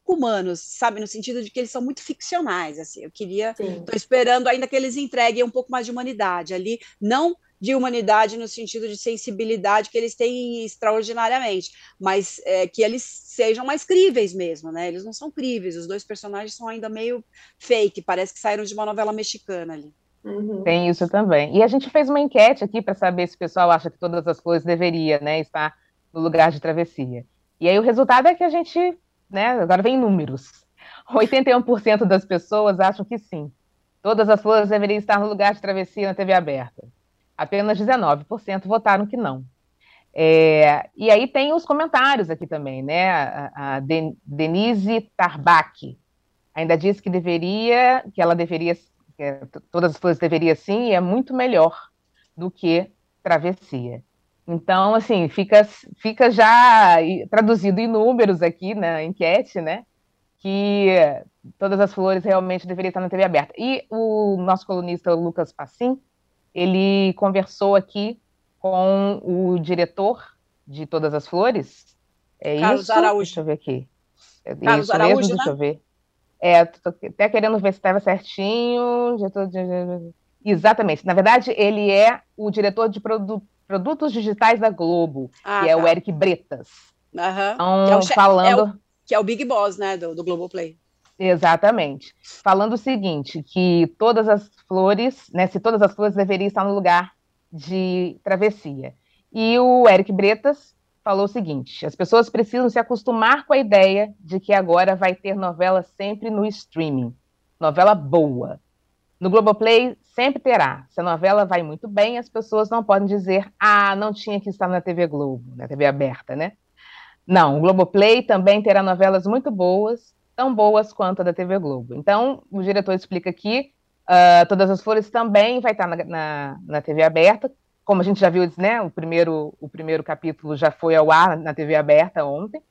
humanos, sabe, no sentido de que eles são muito ficcionais, assim. Eu queria, estou esperando ainda que eles entreguem um pouco mais de humanidade ali, não de humanidade no sentido de sensibilidade que eles têm extraordinariamente, mas é, que eles sejam mais críveis mesmo, né? Eles não são críveis, os dois personagens são ainda meio fake, parece que saíram de uma novela mexicana ali. Uhum. Tem isso também. E a gente fez uma enquete aqui para saber se o pessoal acha que todas as coisas deveria, né, estar no lugar de travessia. E aí o resultado é que a gente né? Agora vem números. 81% das pessoas acham que sim. Todas as flores deveriam estar no lugar de travessia na TV aberta. Apenas 19% votaram que não. É, e aí tem os comentários aqui também, né? A, a Denise Tarbach ainda diz que deveria, que ela deveria, que todas as flores deveriam sim, e é muito melhor do que travessia. Então, assim, fica, fica já traduzido em números aqui na enquete, né? Que todas as flores realmente deveriam estar na TV aberta. E o nosso colunista Lucas Passim, ele conversou aqui com o diretor de Todas as Flores. É Carlos isso? Araújo. Deixa eu ver aqui. É Carlos isso Araújo, mesmo, né? deixa eu ver. É, até querendo ver se estava certinho. Tô... Exatamente. Na verdade, ele é o diretor de produto Produtos Digitais da Globo, ah, que é o tá. Eric Bretas. Uhum. Então, que é o falando... É o, que é o Big Boss, né, do, do Globoplay. Exatamente. Falando o seguinte, que todas as flores, né, se todas as flores deveriam estar no lugar de travessia. E o Eric Bretas falou o seguinte: as pessoas precisam se acostumar com a ideia de que agora vai ter novela sempre no streaming. Novela boa. No Globoplay sempre terá. Se a novela vai muito bem, as pessoas não podem dizer, ah, não tinha que estar na TV Globo, na TV aberta, né? Não, o Globoplay também terá novelas muito boas, tão boas quanto a da TV Globo. Então, o diretor explica aqui, uh, Todas as Flores também vai estar na, na, na, TV aberta, como a gente já viu, né, o primeiro, o primeiro capítulo já foi ao ar na TV aberta ontem.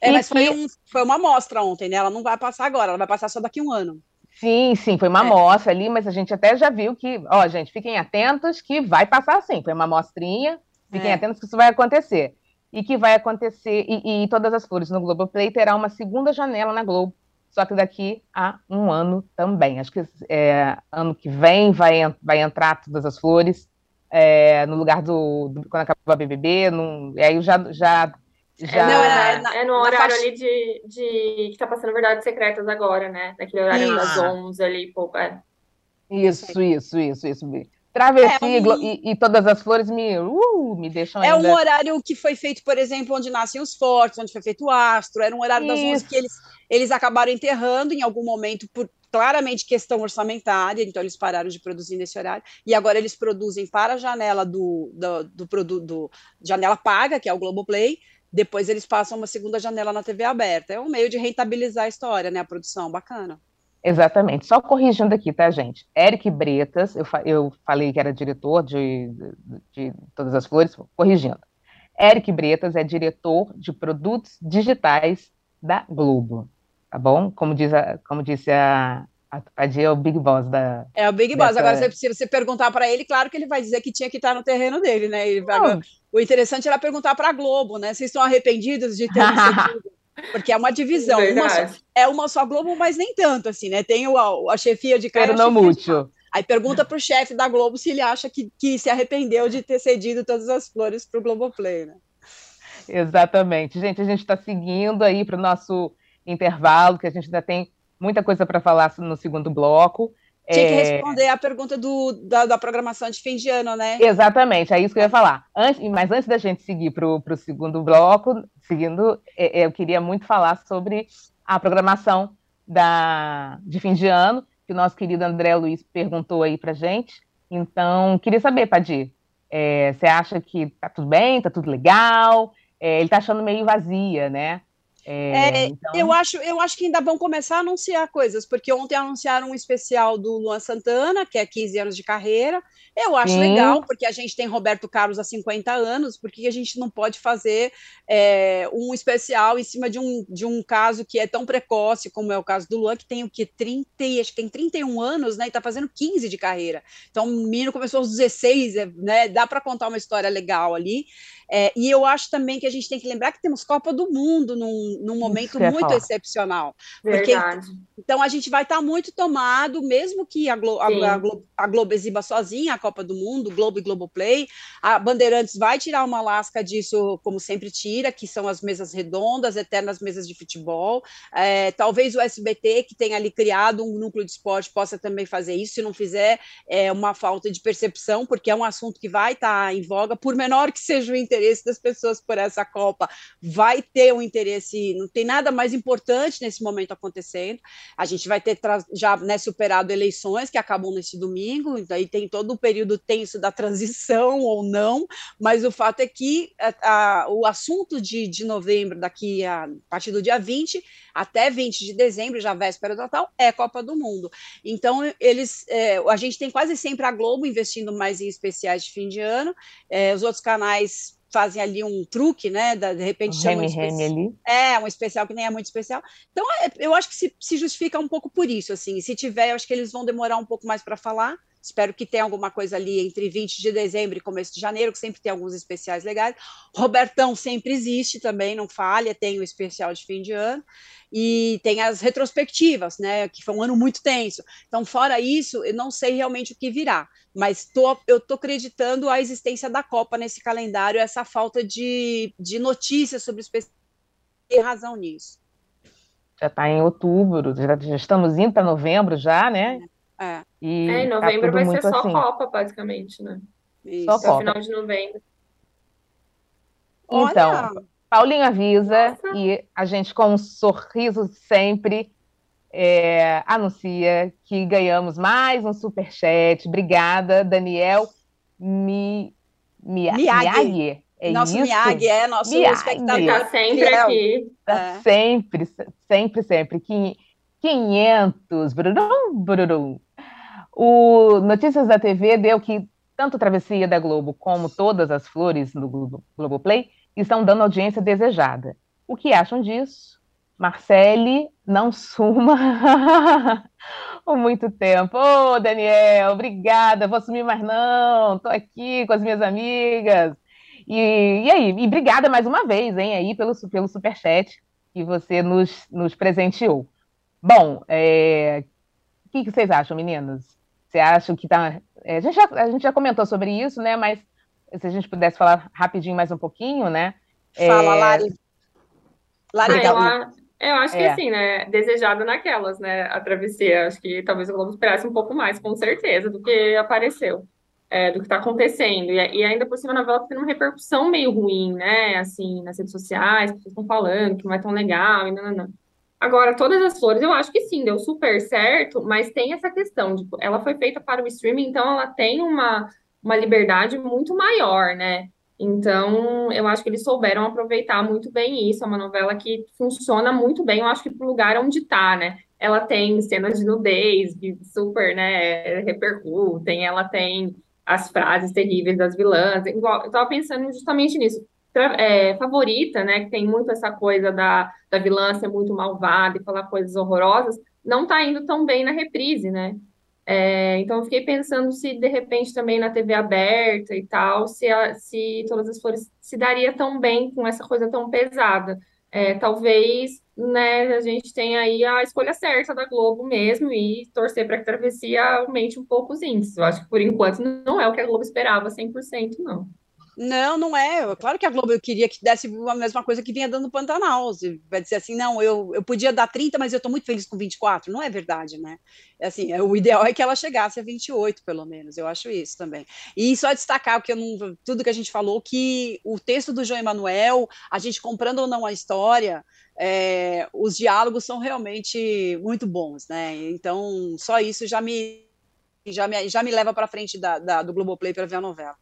É, mas que... foi, um, foi uma amostra ontem, né? Ela não vai passar agora, ela vai passar só daqui a um ano. Sim, sim, foi uma é. amostra ali, mas a gente até já viu que, ó, gente, fiquem atentos que vai passar sim, foi uma amostrinha, fiquem é. atentos que isso vai acontecer e que vai acontecer, e, e Todas as Flores no Globoplay terá uma segunda janela na Globo, só que daqui a um ano também. Acho que é, ano que vem vai, vai entrar Todas as Flores, é, no lugar do, do, quando acabar o BBB, num, e aí já, já já... Não, é, na, é no horário faixa... ali de, de. que tá passando Verdades Secretas agora, né? Naquele horário isso. das 11 ali, pô. É. Isso, isso, isso, isso. Travessia é um... e, e, todas as flores me, uh, me deixam É ainda... um horário que foi feito, por exemplo, onde nascem os fortes, onde foi feito o astro. Era um horário das 11 que eles, eles acabaram enterrando em algum momento por claramente questão orçamentária, então eles pararam de produzir nesse horário, e agora eles produzem para a janela do, do, do produto, do, janela paga, que é o Globoplay, depois eles passam uma segunda janela na TV aberta. É um meio de rentabilizar a história, né? A produção, bacana. Exatamente. Só corrigindo aqui, tá, gente? Eric Bretas, eu, fa eu falei que era diretor de, de, de Todas as Flores, corrigindo. Eric Bretas é diretor de produtos digitais da Globo, tá bom? Como, diz a, como disse a, a Dia é o Big Boss da. É o Big Boss. Agora, se você perguntar para ele, claro que ele vai dizer que tinha que estar no terreno dele, né? Ele, o interessante era perguntar para a Globo, né? Vocês estão arrependidos de ter? Porque é uma divisão. Uma só, é uma só Globo, mas nem tanto, assim, né? Tem o, a, a chefia de cara. não mútil. Aí pergunta para o chefe da Globo se ele acha que, que se arrependeu de ter cedido todas as flores para o Globoplay, né? Exatamente. Gente, a gente está seguindo aí para o nosso intervalo, que a gente ainda tem muita coisa para falar no segundo bloco. Tinha que é. responder a pergunta do, da, da, programação de fim de ano, né? Exatamente, é isso que eu ia falar. Antes, mas antes da gente seguir para o segundo bloco, seguindo, é, é, eu queria muito falar sobre a programação da, de fim de ano, que o nosso querido André Luiz perguntou aí para gente. Então, queria saber, Padir, é, você acha que tá tudo bem, tá tudo legal? É, ele tá achando meio vazia, né? É, é, então... eu, acho, eu acho que ainda vão começar a anunciar coisas, porque ontem anunciaram um especial do Luan Santana, que é 15 anos de carreira. Eu acho Sim. legal, porque a gente tem Roberto Carlos há 50 anos, porque a gente não pode fazer é, um especial em cima de um, de um caso que é tão precoce, como é o caso do Luan, que tem o que 30, acho que tem 31 anos, né? E tá fazendo 15 de carreira. Então, o menino começou aos 16, é, né? Dá para contar uma história legal ali. É, e eu acho também que a gente tem que lembrar que temos Copa do Mundo num, num momento muito falar. excepcional. Porque, então a gente vai estar tá muito tomado, mesmo que a, Glo, a, a, Globo, a, Globo, exiba sozinha a Copa do Mundo, Globo e Globoplay, a Bandeirantes vai tirar uma lasca disso, como sempre tira, que são as mesas redondas, eternas mesas de futebol. É, talvez o SBT, que tem ali criado um núcleo de esporte, possa também fazer isso, se não fizer, é uma falta de percepção, porque é um assunto que vai estar tá em voga, por menor que seja o interesse interesse das pessoas por essa Copa, vai ter um interesse, não tem nada mais importante nesse momento acontecendo. A gente vai ter já né, superado eleições que acabam nesse domingo, daí tem todo o período tenso da transição ou não, mas o fato é que a, a, o assunto de, de novembro, daqui a, a partir do dia 20 até 20 de dezembro, já véspera do Natal, é Copa do Mundo. Então, eles, é, a gente tem quase sempre a Globo investindo mais em especiais de fim de ano, é, os outros canais fazem ali um truque, né? De repente um chamam ali. É, um especial que nem é muito especial. Então, é, eu acho que se, se, justifica um pouco por isso, assim. Se tiver, eu acho que eles vão demorar um pouco mais para falar. Espero que tenha alguma coisa ali entre 20 de dezembro e começo de janeiro, que sempre tem alguns especiais legais. Robertão sempre existe também, não falha, tem o especial de fim de ano. E tem as retrospectivas, né? Que foi um ano muito tenso. Então, fora isso, eu não sei realmente o que virá. Mas tô, eu estou acreditando a existência da Copa nesse calendário, essa falta de, de notícias sobre o especial. Tem razão nisso. Já está em outubro, já, já estamos indo para novembro já, né? É. E é, em tá novembro tá vai ser só assim. Copa, basicamente, né? Isso. Só Copa. final de novembro. Então, Olha. Paulinho avisa Nossa. e a gente, com um sorriso sempre, é, anuncia que ganhamos mais um superchat. Obrigada, Daniel Mi, Mi, Miyagi. É nosso isso? Miyagi é nosso Miyagi. espectador. Está sempre aqui. Está é. sempre, sempre, sempre. 500, bururum, bururum. O Notícias da TV deu que tanto Travessia da Globo como todas as flores do Globoplay estão dando audiência desejada. O que acham disso? Marcele, não suma por muito tempo. Ô, oh, Daniel, obrigada, vou sumir mais não, tô aqui com as minhas amigas. E, e aí, e obrigada mais uma vez, hein, aí pelo, pelo superchat que você nos, nos presenteou. Bom, é... o que, que vocês acham, meninos? Você acha que tá. É, a, gente já, a gente já comentou sobre isso, né? Mas se a gente pudesse falar rapidinho mais um pouquinho, né? Fala, é... Lari. Lari, ah, eu, eu acho que é. assim, né? Desejado naquelas, né? A travessia. Acho que talvez o Globo esperasse um pouco mais, com certeza, do que apareceu. É, do que está acontecendo. E, e, ainda por cima a novela está tendo uma repercussão meio ruim, né? Assim, nas redes sociais, as pessoas estão falando que não é tão legal, e não, não, não. Agora, todas as flores, eu acho que sim, deu super certo, mas tem essa questão, tipo, ela foi feita para o streaming, então ela tem uma, uma liberdade muito maior, né? Então, eu acho que eles souberam aproveitar muito bem isso. É uma novela que funciona muito bem, eu acho que pro lugar onde tá, né? Ela tem cenas de nudez que super, né, repercutem, ela tem as frases terríveis das vilãs. Igual, eu tava pensando justamente nisso é, favorita, né, que tem muito essa coisa da, da vilã ser muito malvada e falar coisas horrorosas, não está indo tão bem na reprise, né? É, então eu fiquei pensando se de repente também na TV aberta e tal, se, a, se todas as flores se daria tão bem com essa coisa tão pesada. É, talvez né, a gente tenha aí a escolha certa da Globo mesmo e torcer para que a travessia aumente um pouco os índices. Eu acho que por enquanto não é o que a Globo esperava 100%, não. Não, não é. Claro que a Globo queria que desse a mesma coisa que vinha dando Pantanal. Você vai dizer assim, não, eu, eu podia dar 30, mas eu estou muito feliz com 24. Não é verdade, né? É assim, é, o ideal é que ela chegasse a 28, pelo menos. Eu acho isso também. E só destacar o que eu não, tudo que a gente falou, que o texto do João Emanuel, a gente comprando ou não a história, é, os diálogos são realmente muito bons, né? Então, só isso já me já me, já me leva para frente da, da, do Globoplay para ver a novela.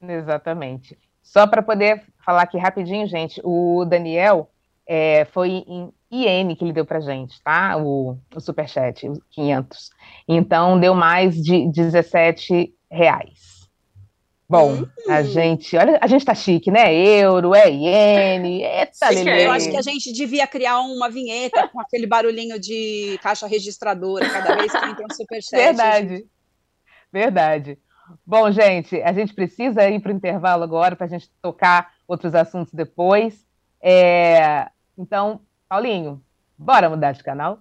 Exatamente. Só para poder falar aqui rapidinho, gente, o Daniel é, foi em IN que ele deu para gente, tá? O, o superchat, os 500. Então, deu mais de 17 reais. Bom, a gente, olha, a gente tá chique, né? Euro, é iene, eita, Lelê. Eu acho que a gente devia criar uma vinheta com aquele barulhinho de caixa registradora cada vez que entra um superchat. Verdade, verdade. Bom, gente, a gente precisa ir para o intervalo agora para a gente tocar outros assuntos depois. É... Então, Paulinho, bora mudar de canal?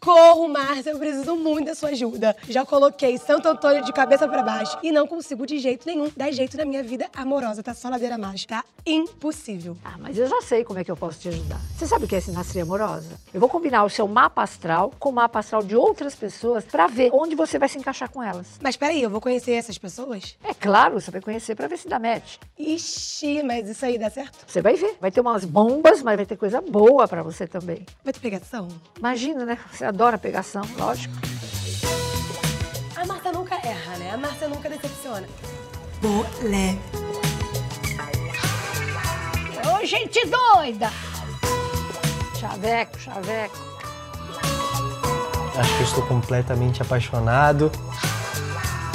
Socorro, Márcia, eu preciso muito da sua ajuda. Já coloquei Santo Antônio de cabeça para baixo e não consigo de jeito nenhum dar jeito na minha vida amorosa. Tá só ladeira mágica. Tá impossível. Ah, mas eu já sei como é que eu posso te ajudar. Você sabe o que é sinastria amorosa? Eu vou combinar o seu mapa astral com o mapa astral de outras pessoas para ver onde você vai se encaixar com elas. Mas peraí, eu vou conhecer essas pessoas? É claro, você vai conhecer para ver se dá match. Ixi, mas isso aí dá certo? Você vai ver. Vai ter umas bombas, mas vai ter coisa boa para você também. Vai ter pegação? Imagina, né? Você adora pegação, lógico. A Marta nunca erra, né? A Marta nunca decepciona. Leve. Ô, gente doida! Chaveco, chaveco. Acho que eu estou completamente apaixonado.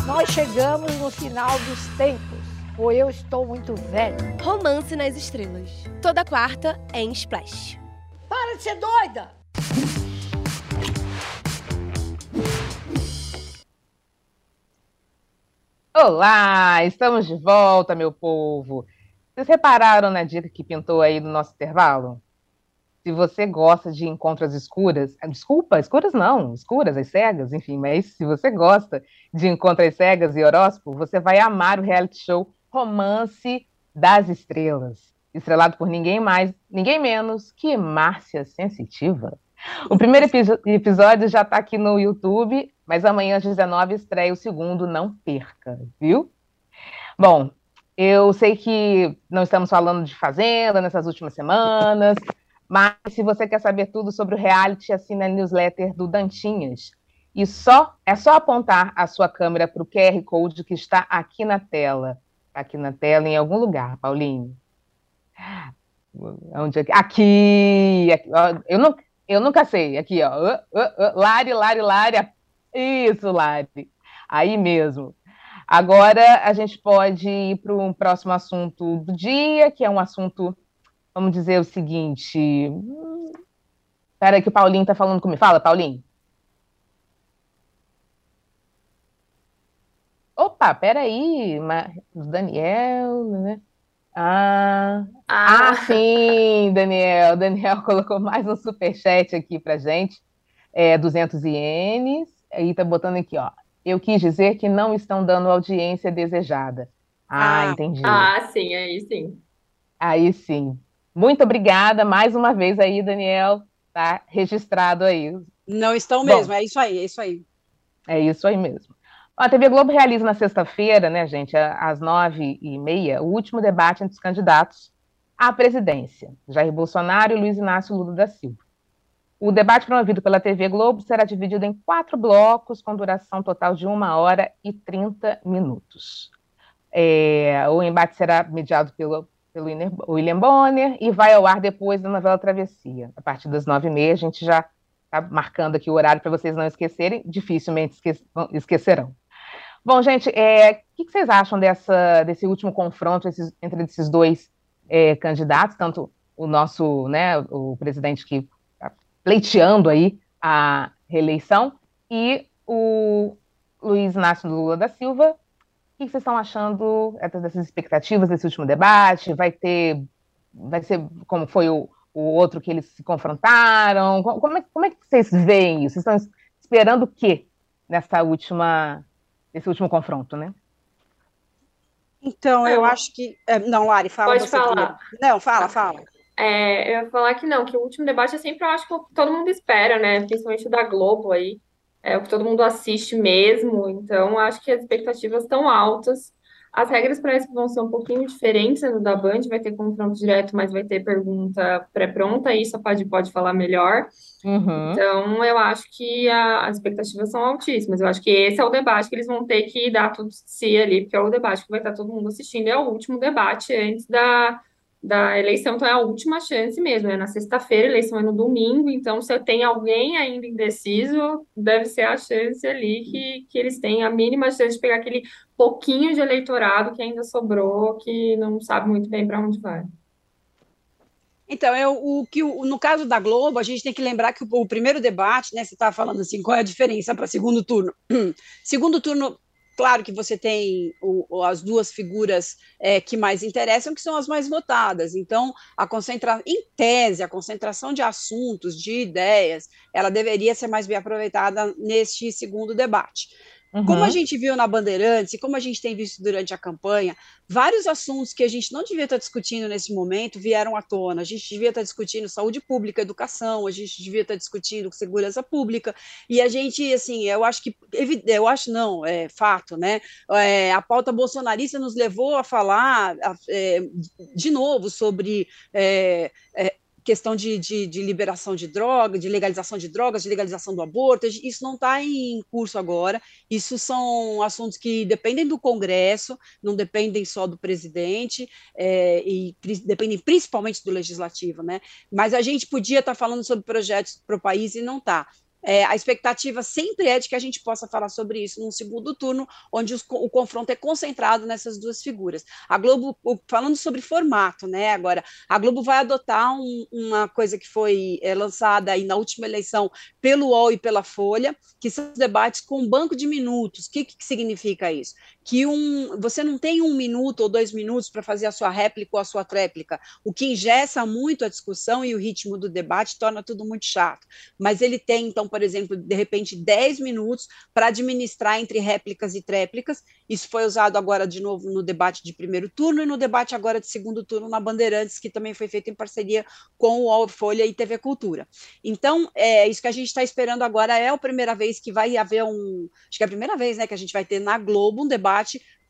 Nós chegamos no final dos tempos, ou eu estou muito velho. Romance nas Estrelas. Toda quarta em Splash. Para de ser doida! Olá, estamos de volta, meu povo. Vocês repararam na dica que pintou aí no nosso intervalo? Se você gosta de encontros escuras, ah, desculpa, escuras não, escuras, as cegas, enfim, mas se você gosta de encontros cegas e horóscopo, você vai amar o reality show Romance das Estrelas, estrelado por ninguém mais, ninguém menos que Márcia Sensitiva. O primeiro episódio já está aqui no YouTube Mas amanhã às 19 estreia o segundo, não perca, viu? Bom, eu sei que não estamos falando de Fazenda nessas últimas semanas, mas se você quer saber tudo sobre o reality, assina a newsletter do Dantinhas. E só é só apontar a sua câmera para o QR Code que está aqui na tela. Aqui na tela, em algum lugar, Paulinho. Onde é? Aqui! aqui ó, eu, não, eu nunca sei. Aqui, ó. Uh, uh, uh, Lari, Lari, Lari. Isso, Lari. Aí mesmo. Agora a gente pode ir para um próximo assunto do dia, que é um assunto, vamos dizer o seguinte. Espera que o Paulinho está falando comigo. Fala, Paulinho. Opa, peraí, Daniel, né? Ah, ah. ah, sim, Daniel. Daniel colocou mais um superchat aqui para gente, é, 200 ienes, e tá botando aqui, ó. Eu quis dizer que não estão dando audiência desejada. Ah, ah, entendi. Ah, sim, aí sim. Aí sim. Muito obrigada mais uma vez aí, Daniel. Tá registrado aí. Não estão mesmo, Bom, é isso aí, é isso aí. É isso aí mesmo. A TV Globo realiza na sexta-feira, né, gente, às nove e meia, o último debate entre os candidatos à presidência, Jair Bolsonaro e Luiz Inácio Lula da Silva. O debate promovido pela TV Globo será dividido em quatro blocos, com duração total de uma hora e trinta minutos. É, o embate será mediado pelo, pelo William Bonner e vai ao ar depois da novela Travessia. A partir das nove e meia, a gente já está marcando aqui o horário para vocês não esquecerem, dificilmente esque esquecerão. Bom, gente, é, o que, vocês acham dessa, desse último confronto esses, entre esses dois é, candidatos, tanto o nosso, né, o presidente que pleiteando aí a reeleição, e o Luiz Inácio Lula da Silva. O que vocês estão achando dessas expectativas desse último debate? Vai ter, vai ser como foi o, o outro que eles se confrontaram? Como é, como é que vocês veem isso? Vocês estão esperando o quê nessa última, nesse último confronto, né? Então, eu acho que. É, não, Lari, fala. Pode falar. Primeiro. Não, fala, fala. É, eu ia falar que não, que o último debate é sempre, eu acho que todo mundo espera, né? Principalmente o da Globo aí. É o que todo mundo assiste mesmo. Então, acho que as expectativas estão altas. As regras parece que vão ser um pouquinho diferentes no da Band, vai ter confronto direto, mas vai ter pergunta pré-pronta, isso a Pad pode falar melhor. Uhum. Então, eu acho que a, as expectativas são altíssimas. Eu acho que esse é o debate que eles vão ter que dar tudo de si ali, porque é o debate que vai estar todo mundo assistindo, é o último debate antes da da eleição, então é a última chance mesmo, é na sexta-feira, eleição é no domingo, então se tem alguém ainda indeciso, deve ser a chance ali que, que eles têm a mínima chance de pegar aquele pouquinho de eleitorado que ainda sobrou, que não sabe muito bem para onde vai. Então, eu, o que no caso da Globo, a gente tem que lembrar que o, o primeiro debate, né? Você estava falando assim, qual é a diferença para segundo turno? segundo turno Claro que você tem o, as duas figuras é, que mais interessam, que são as mais votadas. Então, a concentração, em tese, a concentração de assuntos, de ideias, ela deveria ser mais bem aproveitada neste segundo debate. Uhum. Como a gente viu na Bandeirantes e como a gente tem visto durante a campanha, vários assuntos que a gente não devia estar discutindo nesse momento vieram à tona. A gente devia estar discutindo saúde pública, educação, a gente devia estar discutindo segurança pública, e a gente, assim, eu acho que, eu acho não, é fato, né? É, a pauta bolsonarista nos levou a falar é, de novo sobre é, é questão de, de, de, liberação de drogas, de legalização de drogas, de legalização do aborto, isso não está em curso agora. Isso são assuntos que dependem do Congresso, não dependem só do presidente, é, e dependem principalmente do legislativo, né? Mas a gente podia estar tá falando sobre projetos para o país e não está. É, a expectativa sempre é de que a gente possa falar sobre isso num segundo turno, onde os, o confronto é concentrado nessas duas figuras. A Globo, falando sobre formato, né? Agora, a Globo vai adotar um, uma coisa que foi é, lançada aí na última eleição pelo UOL e pela Folha, que são os debates com banco de minutos. O que, que significa isso? Que um, você não tem um minuto ou dois minutos para fazer a sua réplica ou a sua tréplica, o que ingessa muito a discussão e o ritmo do debate torna tudo muito chato. Mas ele tem, então, por exemplo, de repente, 10 minutos para administrar entre réplicas e tréplicas. Isso foi usado agora de novo no debate de primeiro turno e no debate agora de segundo turno na Bandeirantes, que também foi feito em parceria com o UOL Folha e TV Cultura. Então, é isso que a gente está esperando agora é a primeira vez que vai haver um. Acho que é a primeira vez né, que a gente vai ter na Globo um debate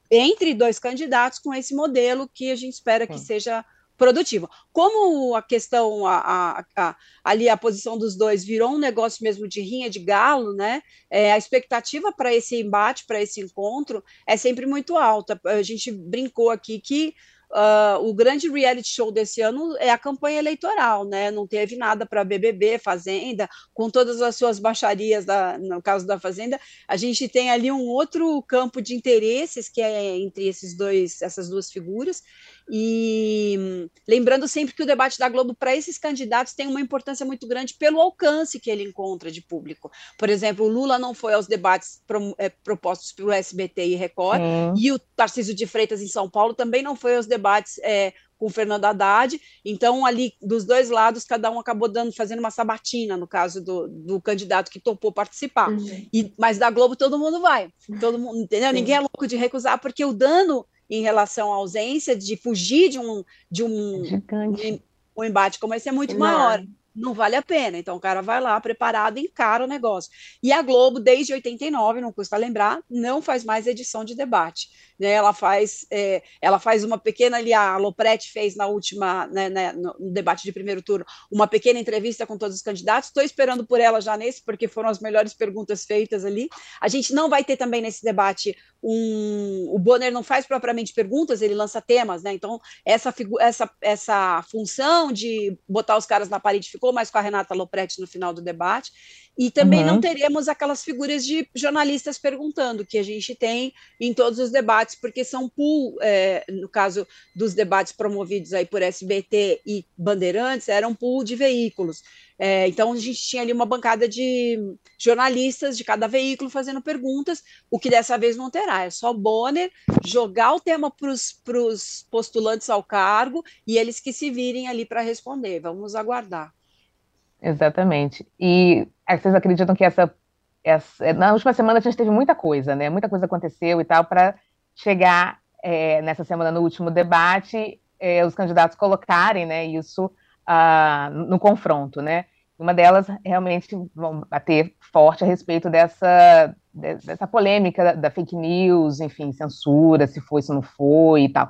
entre dois candidatos com esse modelo que a gente espera que seja produtivo. Como a questão, a, a, a, ali a posição dos dois virou um negócio mesmo de rinha de galo, né? É, a expectativa para esse embate, para esse encontro, é sempre muito alta. A gente brincou aqui que Uh, o grande reality show desse ano é a campanha eleitoral, né? Não teve nada para BBB, Fazenda, com todas as suas baixarias, da, no caso da Fazenda, a gente tem ali um outro campo de interesses que é entre esses dois, essas duas figuras. E lembrando sempre que o debate da Globo para esses candidatos tem uma importância muito grande pelo alcance que ele encontra de público. Por exemplo, o Lula não foi aos debates pro, é, propostos pelo SBT e Record, e o Tarcísio de Freitas em São Paulo também não foi aos debates é, com o Fernando Haddad. Então, ali dos dois lados, cada um acabou dando, fazendo uma sabatina, no caso do, do candidato que topou participar. Uhum. E, mas da Globo todo mundo vai. Todo mundo, entendeu? Sim. Ninguém é louco de recusar, porque o dano em relação à ausência, de fugir de um, de um, um, um embate como esse é muito maior não vale a pena. Então o cara vai lá preparado e encara o negócio. E a Globo, desde 89, não custa lembrar, não faz mais edição de debate. Né? Ela faz é, ela faz uma pequena ali, a Lopretti fez na última, né, né, no debate de primeiro turno, uma pequena entrevista com todos os candidatos. Estou esperando por ela já nesse, porque foram as melhores perguntas feitas ali. A gente não vai ter também nesse debate um. O Bonner não faz propriamente perguntas, ele lança temas, né? Então, essa, essa, essa função de botar os caras na parede ficou mais com a Renata Lopretti no final do debate. E também uhum. não teremos aquelas figuras de jornalistas perguntando, que a gente tem em todos os debates, porque são pool, é, no caso dos debates promovidos aí por SBT e Bandeirantes, eram pool de veículos. É, então a gente tinha ali uma bancada de jornalistas de cada veículo fazendo perguntas, o que dessa vez não terá, é só Bonner jogar o tema para os postulantes ao cargo e eles que se virem ali para responder. Vamos aguardar. Exatamente. E é, vocês acreditam que essa, essa, Na última semana a gente teve muita coisa, né? Muita coisa aconteceu e tal, para chegar é, nessa semana no último debate, é, os candidatos colocarem né, isso no confronto, né? Uma delas realmente vão bater forte a respeito dessa, dessa polêmica da, da fake news, enfim, censura, se foi, se não foi e tal.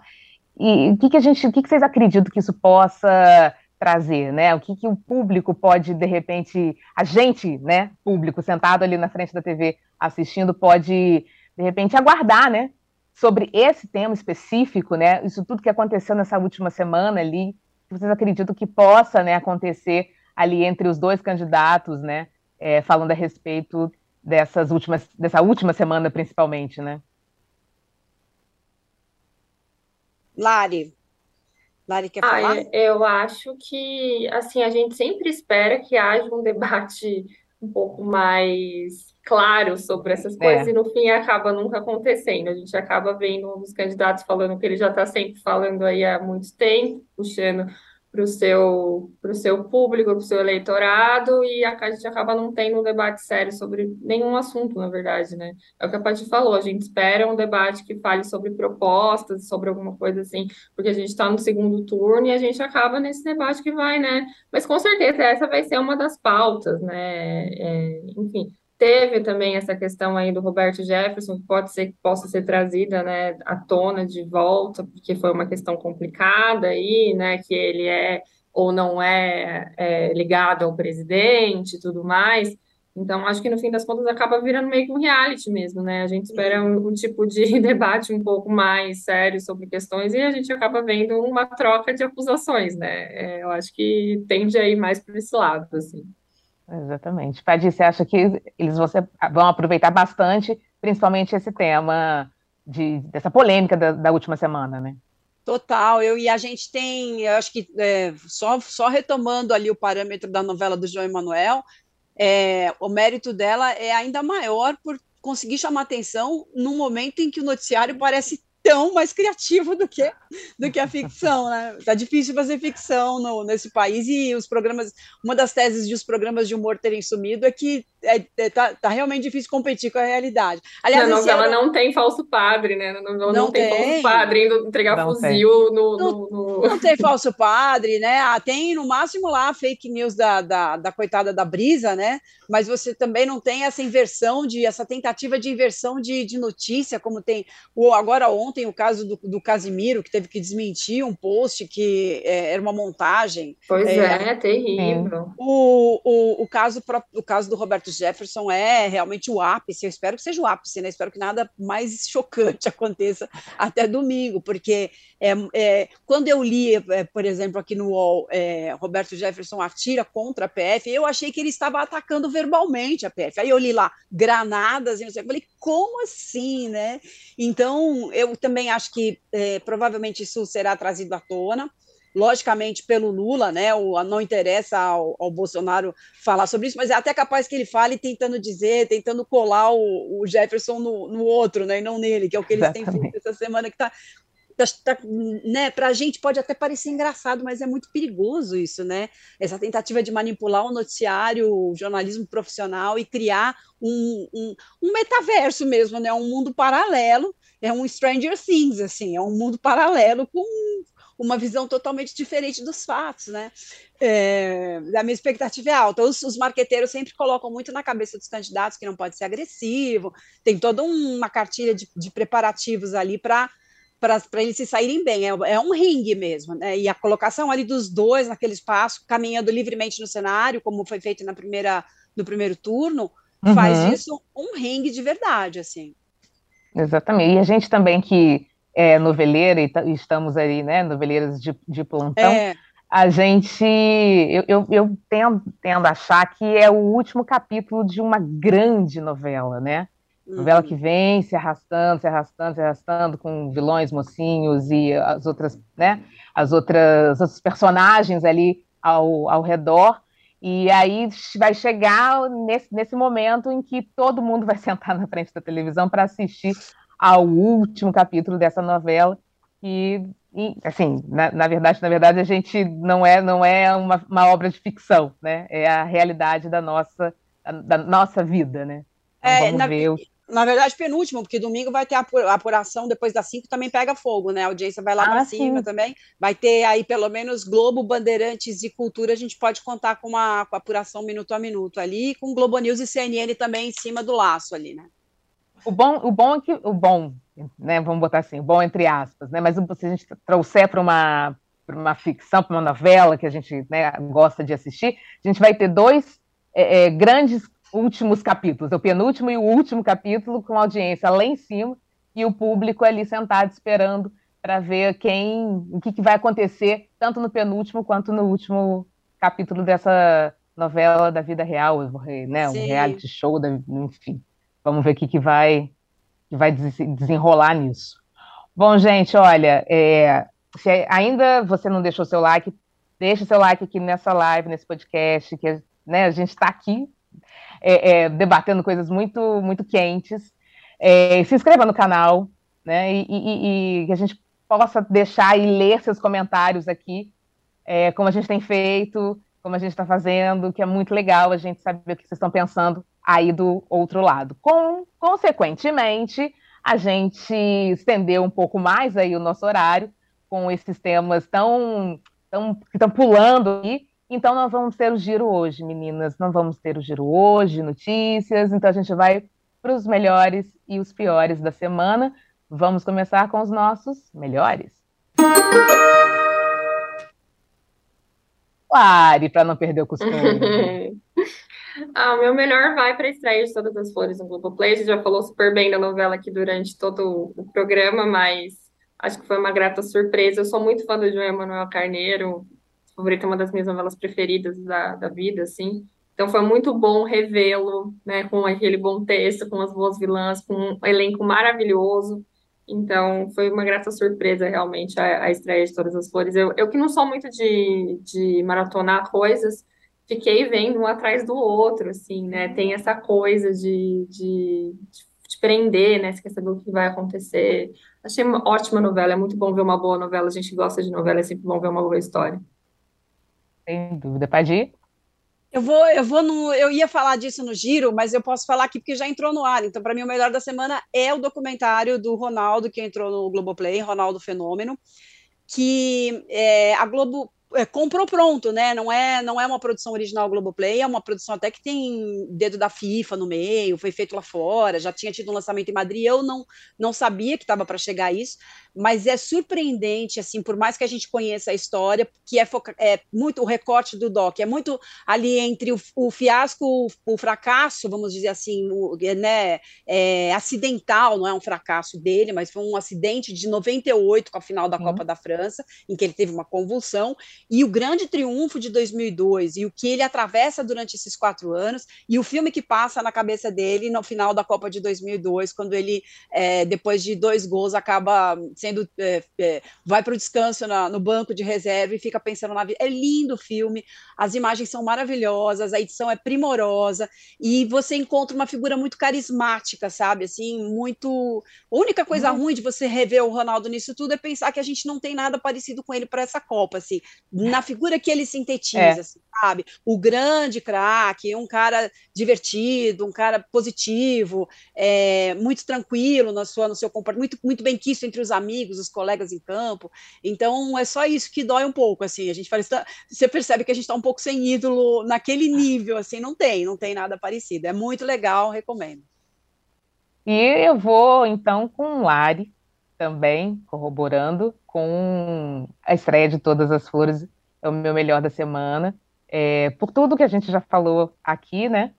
E o que, que a gente, o que, que vocês acreditam que isso possa trazer, né? O que, que o público pode, de repente, a gente, né, público, sentado ali na frente da TV assistindo, pode, de repente, aguardar, né? Sobre esse tema específico, né? Isso tudo que aconteceu nessa última semana ali, vocês acreditam que possa né, acontecer ali entre os dois candidatos, né? É, falando a respeito dessas últimas, dessa última semana, principalmente, né? Lari, Lari quer falar? Ah, eu acho que, assim, a gente sempre espera que haja um debate um pouco mais claro sobre essas coisas é. e no fim acaba nunca acontecendo. A gente acaba vendo um dos candidatos falando que ele já está sempre falando aí há muito tempo, puxando para o seu, seu público, para o seu eleitorado, e a, a gente acaba não tendo um debate sério sobre nenhum assunto, na verdade, né? É o que a Paty falou, a gente espera um debate que fale sobre propostas, sobre alguma coisa assim, porque a gente está no segundo turno e a gente acaba nesse debate que vai, né? Mas com certeza essa vai ser uma das pautas, né? É, enfim, Teve também essa questão aí do Roberto Jefferson, que pode ser que possa ser trazida, né, à tona de volta, porque foi uma questão complicada aí, né, que ele é ou não é, é ligado ao presidente e tudo mais. Então, acho que no fim das contas acaba virando meio que um reality mesmo, né? A gente espera um, um, tipo de debate um pouco mais sério sobre questões e a gente acaba vendo uma troca de acusações, né? É, eu acho que tende aí mais para esse lado, assim. Exatamente. Padi, você acha que eles vão aproveitar bastante, principalmente esse tema de, dessa polêmica da, da última semana, né? Total, eu e a gente tem, eu acho que é, só, só retomando ali o parâmetro da novela do João Emanuel, é, o mérito dela é ainda maior por conseguir chamar atenção num momento em que o noticiário parece tão mais criativo do que, do que a ficção, né? Tá difícil fazer ficção no, nesse país e os programas, uma das teses de os programas de humor terem sumido é que é, é, tá, tá, realmente difícil competir com a realidade. Aliás, na novela era... não tem falso padre, né? Na novela não, não tem, tem, falso padre indo entregar não fuzil no, não, no, no, Não tem falso padre, né? Ah, tem no máximo lá fake news da, da, da coitada da Brisa, né? Mas você também não tem essa inversão de essa tentativa de inversão de, de notícia, como tem o, agora ontem o caso do, do Casimiro, que teve que desmentir um post que é, era uma montagem. Pois é, é terrível. O, o, o, caso, o caso do Roberto Jefferson é realmente o ápice, eu espero que seja o ápice, né? Espero que nada mais chocante aconteça até domingo, porque é, é quando eu li, é, por exemplo, aqui no UOL, é, Roberto Jefferson atira contra a PF, eu achei que ele estava atacando verbalmente a PF. Aí eu li lá granadas e não sei, eu falei, como assim, né? Então, eu também acho que é, provavelmente isso será trazido à tona logicamente pelo Lula, né? O, não interessa ao, ao, Bolsonaro falar sobre isso, mas é até capaz que ele fale tentando dizer, tentando colar o, o Jefferson no, no, outro, né? E não nele, que é o que eles Exatamente. têm feito essa semana que está Tá, tá, né, para a gente pode até parecer engraçado, mas é muito perigoso isso, né? Essa tentativa de manipular o noticiário, o jornalismo profissional e criar um, um, um, metaverso mesmo, né? Um mundo paralelo, é um Stranger Things, assim, é um mundo paralelo com uma visão totalmente diferente dos fatos, né? É, a minha expectativa é alta. Os, os marqueteiros sempre colocam muito na cabeça dos candidatos que não pode ser agressivo, tem toda uma cartilha de, de preparativos ali para para eles se saírem bem. É, é, um ringue mesmo, né? E a colocação ali dos dois naquele espaço, caminhando livremente no cenário, como foi feito na primeira, no primeiro turno, uhum. faz disso um ringue de verdade, assim. Exatamente. E a gente também que é, noveleira e estamos aí, né, noveleiras de, de plantão, é. a gente, eu, eu, eu, tendo, tendo a achar que é o último capítulo de uma grande novela, né? Uhum. Novela que vem se arrastando, se arrastando, se arrastando, com vilões, mocinhos e as outras, né, as outras, os personagens ali ao, ao redor, e aí vai chegar nesse, nesse momento em que todo mundo vai sentar na frente da televisão para assistir ao último capítulo dessa novela e, e assim, na, na, verdade, na verdade a gente não é não é uma, uma, obra de ficção, né? É a realidade da nossa da nossa vida, né? Então, é, vamos na, ver os... na verdade, penúltimo, porque domingo vai ter a apuração depois das cinco também pega fogo, né? A audiência vai lá ah, para cima também. Vai ter aí pelo menos Globo, Bandeirantes e Cultura. A gente pode contar com uma com a apuração minuto a minuto ali, com Globo News e CNN também em cima do laço ali, né? O bom, o bom é que o bom, né? Vamos botar assim, o bom entre aspas, né? Mas se a gente trouxer para uma para uma ficção, para uma novela que a gente né, gosta de assistir, a gente vai ter dois é, é, grandes últimos capítulos, o penúltimo e o último capítulo, com audiência lá em cima e o público ali sentado esperando para ver quem, o que, que, vai acontecer, tanto no penúltimo quanto no último capítulo dessa novela da vida real, né, um reality show, da, enfim. Vamos ver o que, que vai, que vai desenrolar nisso. Bom, gente, olha, é, se ainda você não deixou seu like, deixe seu like aqui nessa live, nesse podcast, que né, a gente está aqui é, é, debatendo coisas muito, muito quentes. É, se inscreva no canal, né, e, e, e, que a gente possa deixar e ler seus comentários aqui, é, como a gente tem feito, como a gente está fazendo, que é muito legal a gente saber o que vocês estão pensando aí do outro lado. Com, consequentemente, a gente estendeu um pouco mais aí o nosso horário com esses temas tão, tão que estão pulando aí. Então, nós vamos ter o giro hoje, meninas. Não vamos ter o giro hoje, notícias. Então, a gente vai para os melhores e os piores da semana. Vamos começar com os nossos melhores. Pare para não perder o costume. Ah, o meu melhor vai para a estreia de Todas as Flores no Globoplay. A gente já falou super bem da novela aqui durante todo o programa, mas acho que foi uma grata surpresa. Eu sou muito fã do João Emanuel Carneiro, favorita, uma das minhas novelas preferidas da, da vida, assim. Então foi muito bom revê-lo, né, com aquele bom texto, com as boas vilãs, com um elenco maravilhoso. Então foi uma grata surpresa realmente a, a estreia de Todas as Flores. Eu, eu que não sou muito de, de maratonar coisas, fiquei vendo um atrás do outro, assim, né? Tem essa coisa de, de, de prender, né? Você quer saber o que vai acontecer. Achei uma ótima novela, é muito bom ver uma boa novela. A gente gosta de novela, é sempre bom ver uma boa história. Sem dúvida. Pode ir? Eu vou, eu vou no, eu ia falar disso no giro, mas eu posso falar aqui porque já entrou no ar. Então, para mim, o melhor da semana é o documentário do Ronaldo que entrou no Globoplay, Ronaldo Fenômeno, que é, a Globo é, comprou pronto, né? Não é, não é uma produção original Globoplay, é uma produção até que tem dedo da FIFA no meio, foi feito lá fora, já tinha tido um lançamento em Madrid. Eu não, não sabia que estava para chegar isso, mas é surpreendente, assim, por mais que a gente conheça a história, que é, é muito o recorte do Doc, é muito ali entre o, o fiasco, o, o, fracasso, vamos dizer assim, o, né, é, acidental, não é um fracasso dele, mas foi um acidente de 98 com a final da Copa da França, em que ele teve uma convulsão, e o grande triunfo de 2002, e o que ele atravessa durante esses quatro anos, e o filme que passa na cabeça dele no final da Copa de 2002, quando ele, é, depois de dois gols, acaba sendo é, é, vai para o descanso na, no banco de reserva e fica pensando na vida. É lindo o filme, as imagens são maravilhosas, a edição é primorosa e você encontra uma figura muito carismática, sabe? Assim, muito. A única coisa uhum. ruim de você rever o Ronaldo nisso tudo é pensar que a gente não tem nada parecido com ele para essa Copa, assim, na figura que ele sintetiza, é. assim, sabe? O grande craque, um cara divertido, um cara positivo, é, muito tranquilo na sua, no seu comportamento, muito, muito bem quisto entre os amigos amigos, os colegas em campo. Então é só isso que dói um pouco, assim. A gente fala, você percebe que a gente está um pouco sem ídolo naquele nível, assim, não tem, não tem nada parecido. É muito legal, recomendo. E eu vou então com Lari também, corroborando com a estreia de Todas as Flores, é o meu melhor da semana. É, por tudo que a gente já falou aqui, né?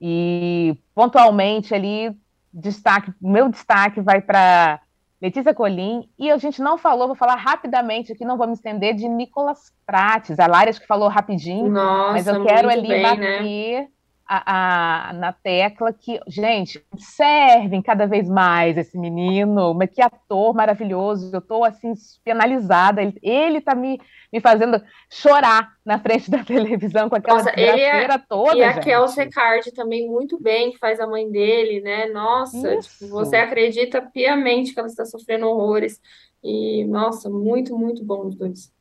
E pontualmente ali, destaque, meu destaque vai para Letícia Colim, e a gente não falou, vou falar rapidamente aqui, não vou me estender, de Nicolas Prates. A Lara acho que falou rapidinho, Nossa, mas eu quero ali bem, bater né? A, a, na tecla que, gente, observem cada vez mais esse menino, mas que ator maravilhoso, eu estou assim, penalizada, ele, ele tá me, me fazendo chorar na frente da televisão com aquela Nossa, ele é, toda, E a gente. Kelsey Card também muito bem, que faz a mãe dele, né? Nossa, tipo, você acredita piamente que ela está sofrendo horrores, e, nossa, muito, muito bom os dois.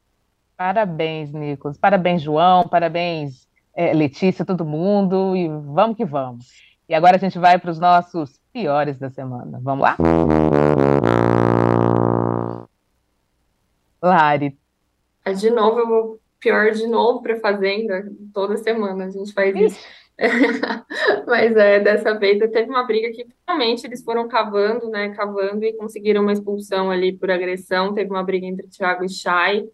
Parabéns, Nicolas, parabéns, João, parabéns, é, Letícia, todo mundo, e vamos que vamos. E agora a gente vai para os nossos piores da semana. Vamos lá? Lari. Ah, de novo, eu vou pior de novo para Fazenda, toda semana a gente faz isso. Mas é, dessa vez teve uma briga que finalmente eles foram cavando, né? Cavando e conseguiram uma expulsão ali por agressão. Teve uma briga entre Thiago e Chay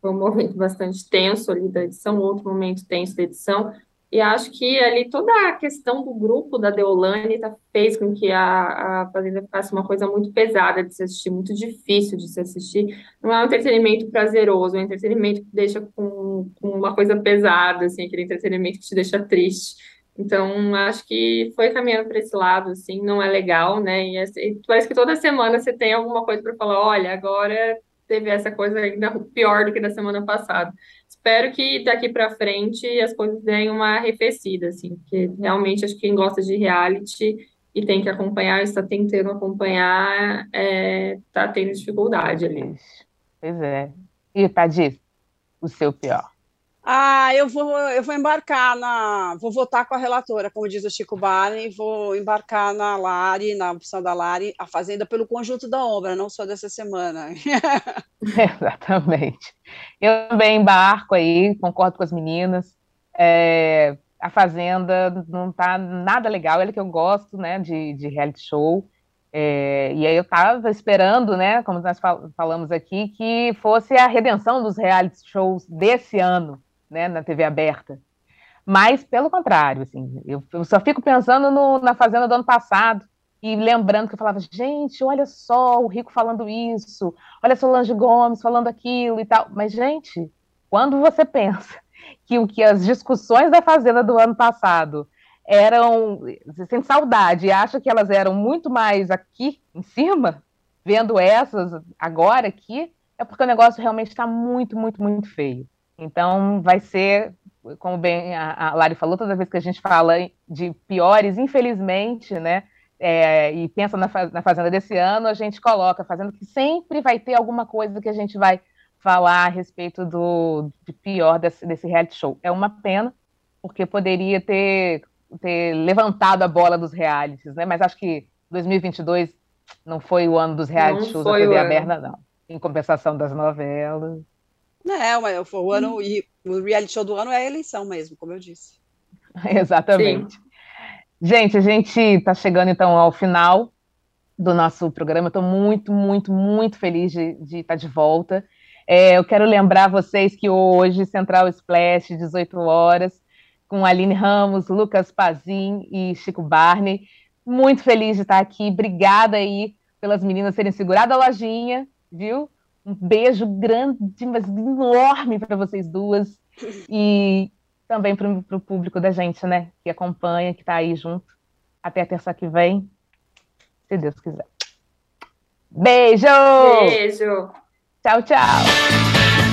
foi um momento bastante tenso ali da edição, outro momento tenso da edição, e acho que ali toda a questão do grupo da Deolane tá, fez com que a, a Fazenda ficasse uma coisa muito pesada de se assistir, muito difícil de se assistir. Não é um entretenimento prazeroso, é um entretenimento que deixa com, com uma coisa pesada, assim, aquele entretenimento que te deixa triste. Então, acho que foi caminhando para esse lado, assim, não é legal, né? E, assim, parece que toda semana você tem alguma coisa para falar, olha, agora teve essa coisa ainda pior do que da semana passada. Espero que daqui para frente as coisas deem uma arrefecida, assim, porque realmente acho que quem gosta de reality e tem que acompanhar, está tentando acompanhar, está é, tendo dificuldade ali. Pois é. E, Tadi, o seu pior? Ah, eu vou, eu vou embarcar na. Vou votar com a relatora, como diz o Chico Barney, vou embarcar na Lari, na opção da Lari, a Fazenda pelo conjunto da obra, não só dessa semana. Exatamente. Eu também embarco aí, concordo com as meninas. É, a Fazenda não tá nada legal, é que eu gosto, né, de, de reality show. É, e aí eu estava esperando, né, como nós fal falamos aqui, que fosse a redenção dos reality shows desse ano né, na TV aberta. Mas, pelo contrário, assim, eu, eu só fico pensando no, na Fazenda do ano passado e lembrando que eu falava, gente, olha só o Rico falando isso, olha Solange Gomes falando aquilo e tal. Mas, gente, quando você pensa que o que as discussões da Fazenda do ano passado eram, você sente saudade e acha que elas eram muito mais aqui em cima, vendo essas agora aqui, é porque o negócio realmente está muito, muito, muito feio. Então, vai ser, como bem a, Lari falou, toda vez que a gente fala de piores, infelizmente, né, é, e pensa na, na Fazenda desse ano, a gente coloca Fazenda que sempre vai ter alguma coisa que a gente vai falar a respeito do de pior desse, desse reality show. É uma pena, porque poderia ter, ter levantado a bola dos realities, né? Mas acho que 2022 não foi o ano dos reality não shows da TV aberta, não. Em compensação das novelas. Não, mas foi o ano, e o reality show do ano é a eleição mesmo, como eu disse. Exatamente. Sim. Gente, a gente está chegando então ao final do nosso programa. Estou muito, muito, muito feliz de, de estar tá de volta. É, eu quero lembrar vocês que hoje, Central Splash, 18 horas, com Aline Ramos, Lucas Pazin e Chico Barney. Muito feliz de estar aqui. Obrigada aí pelas meninas terem segurado a lojinha, viu? Um beijo grande, mas enorme para vocês duas. E também para o público da gente, né? Que acompanha, que está aí junto. Até a terça que vem, se Deus quiser. Beijo! Beijo! Tchau, tchau!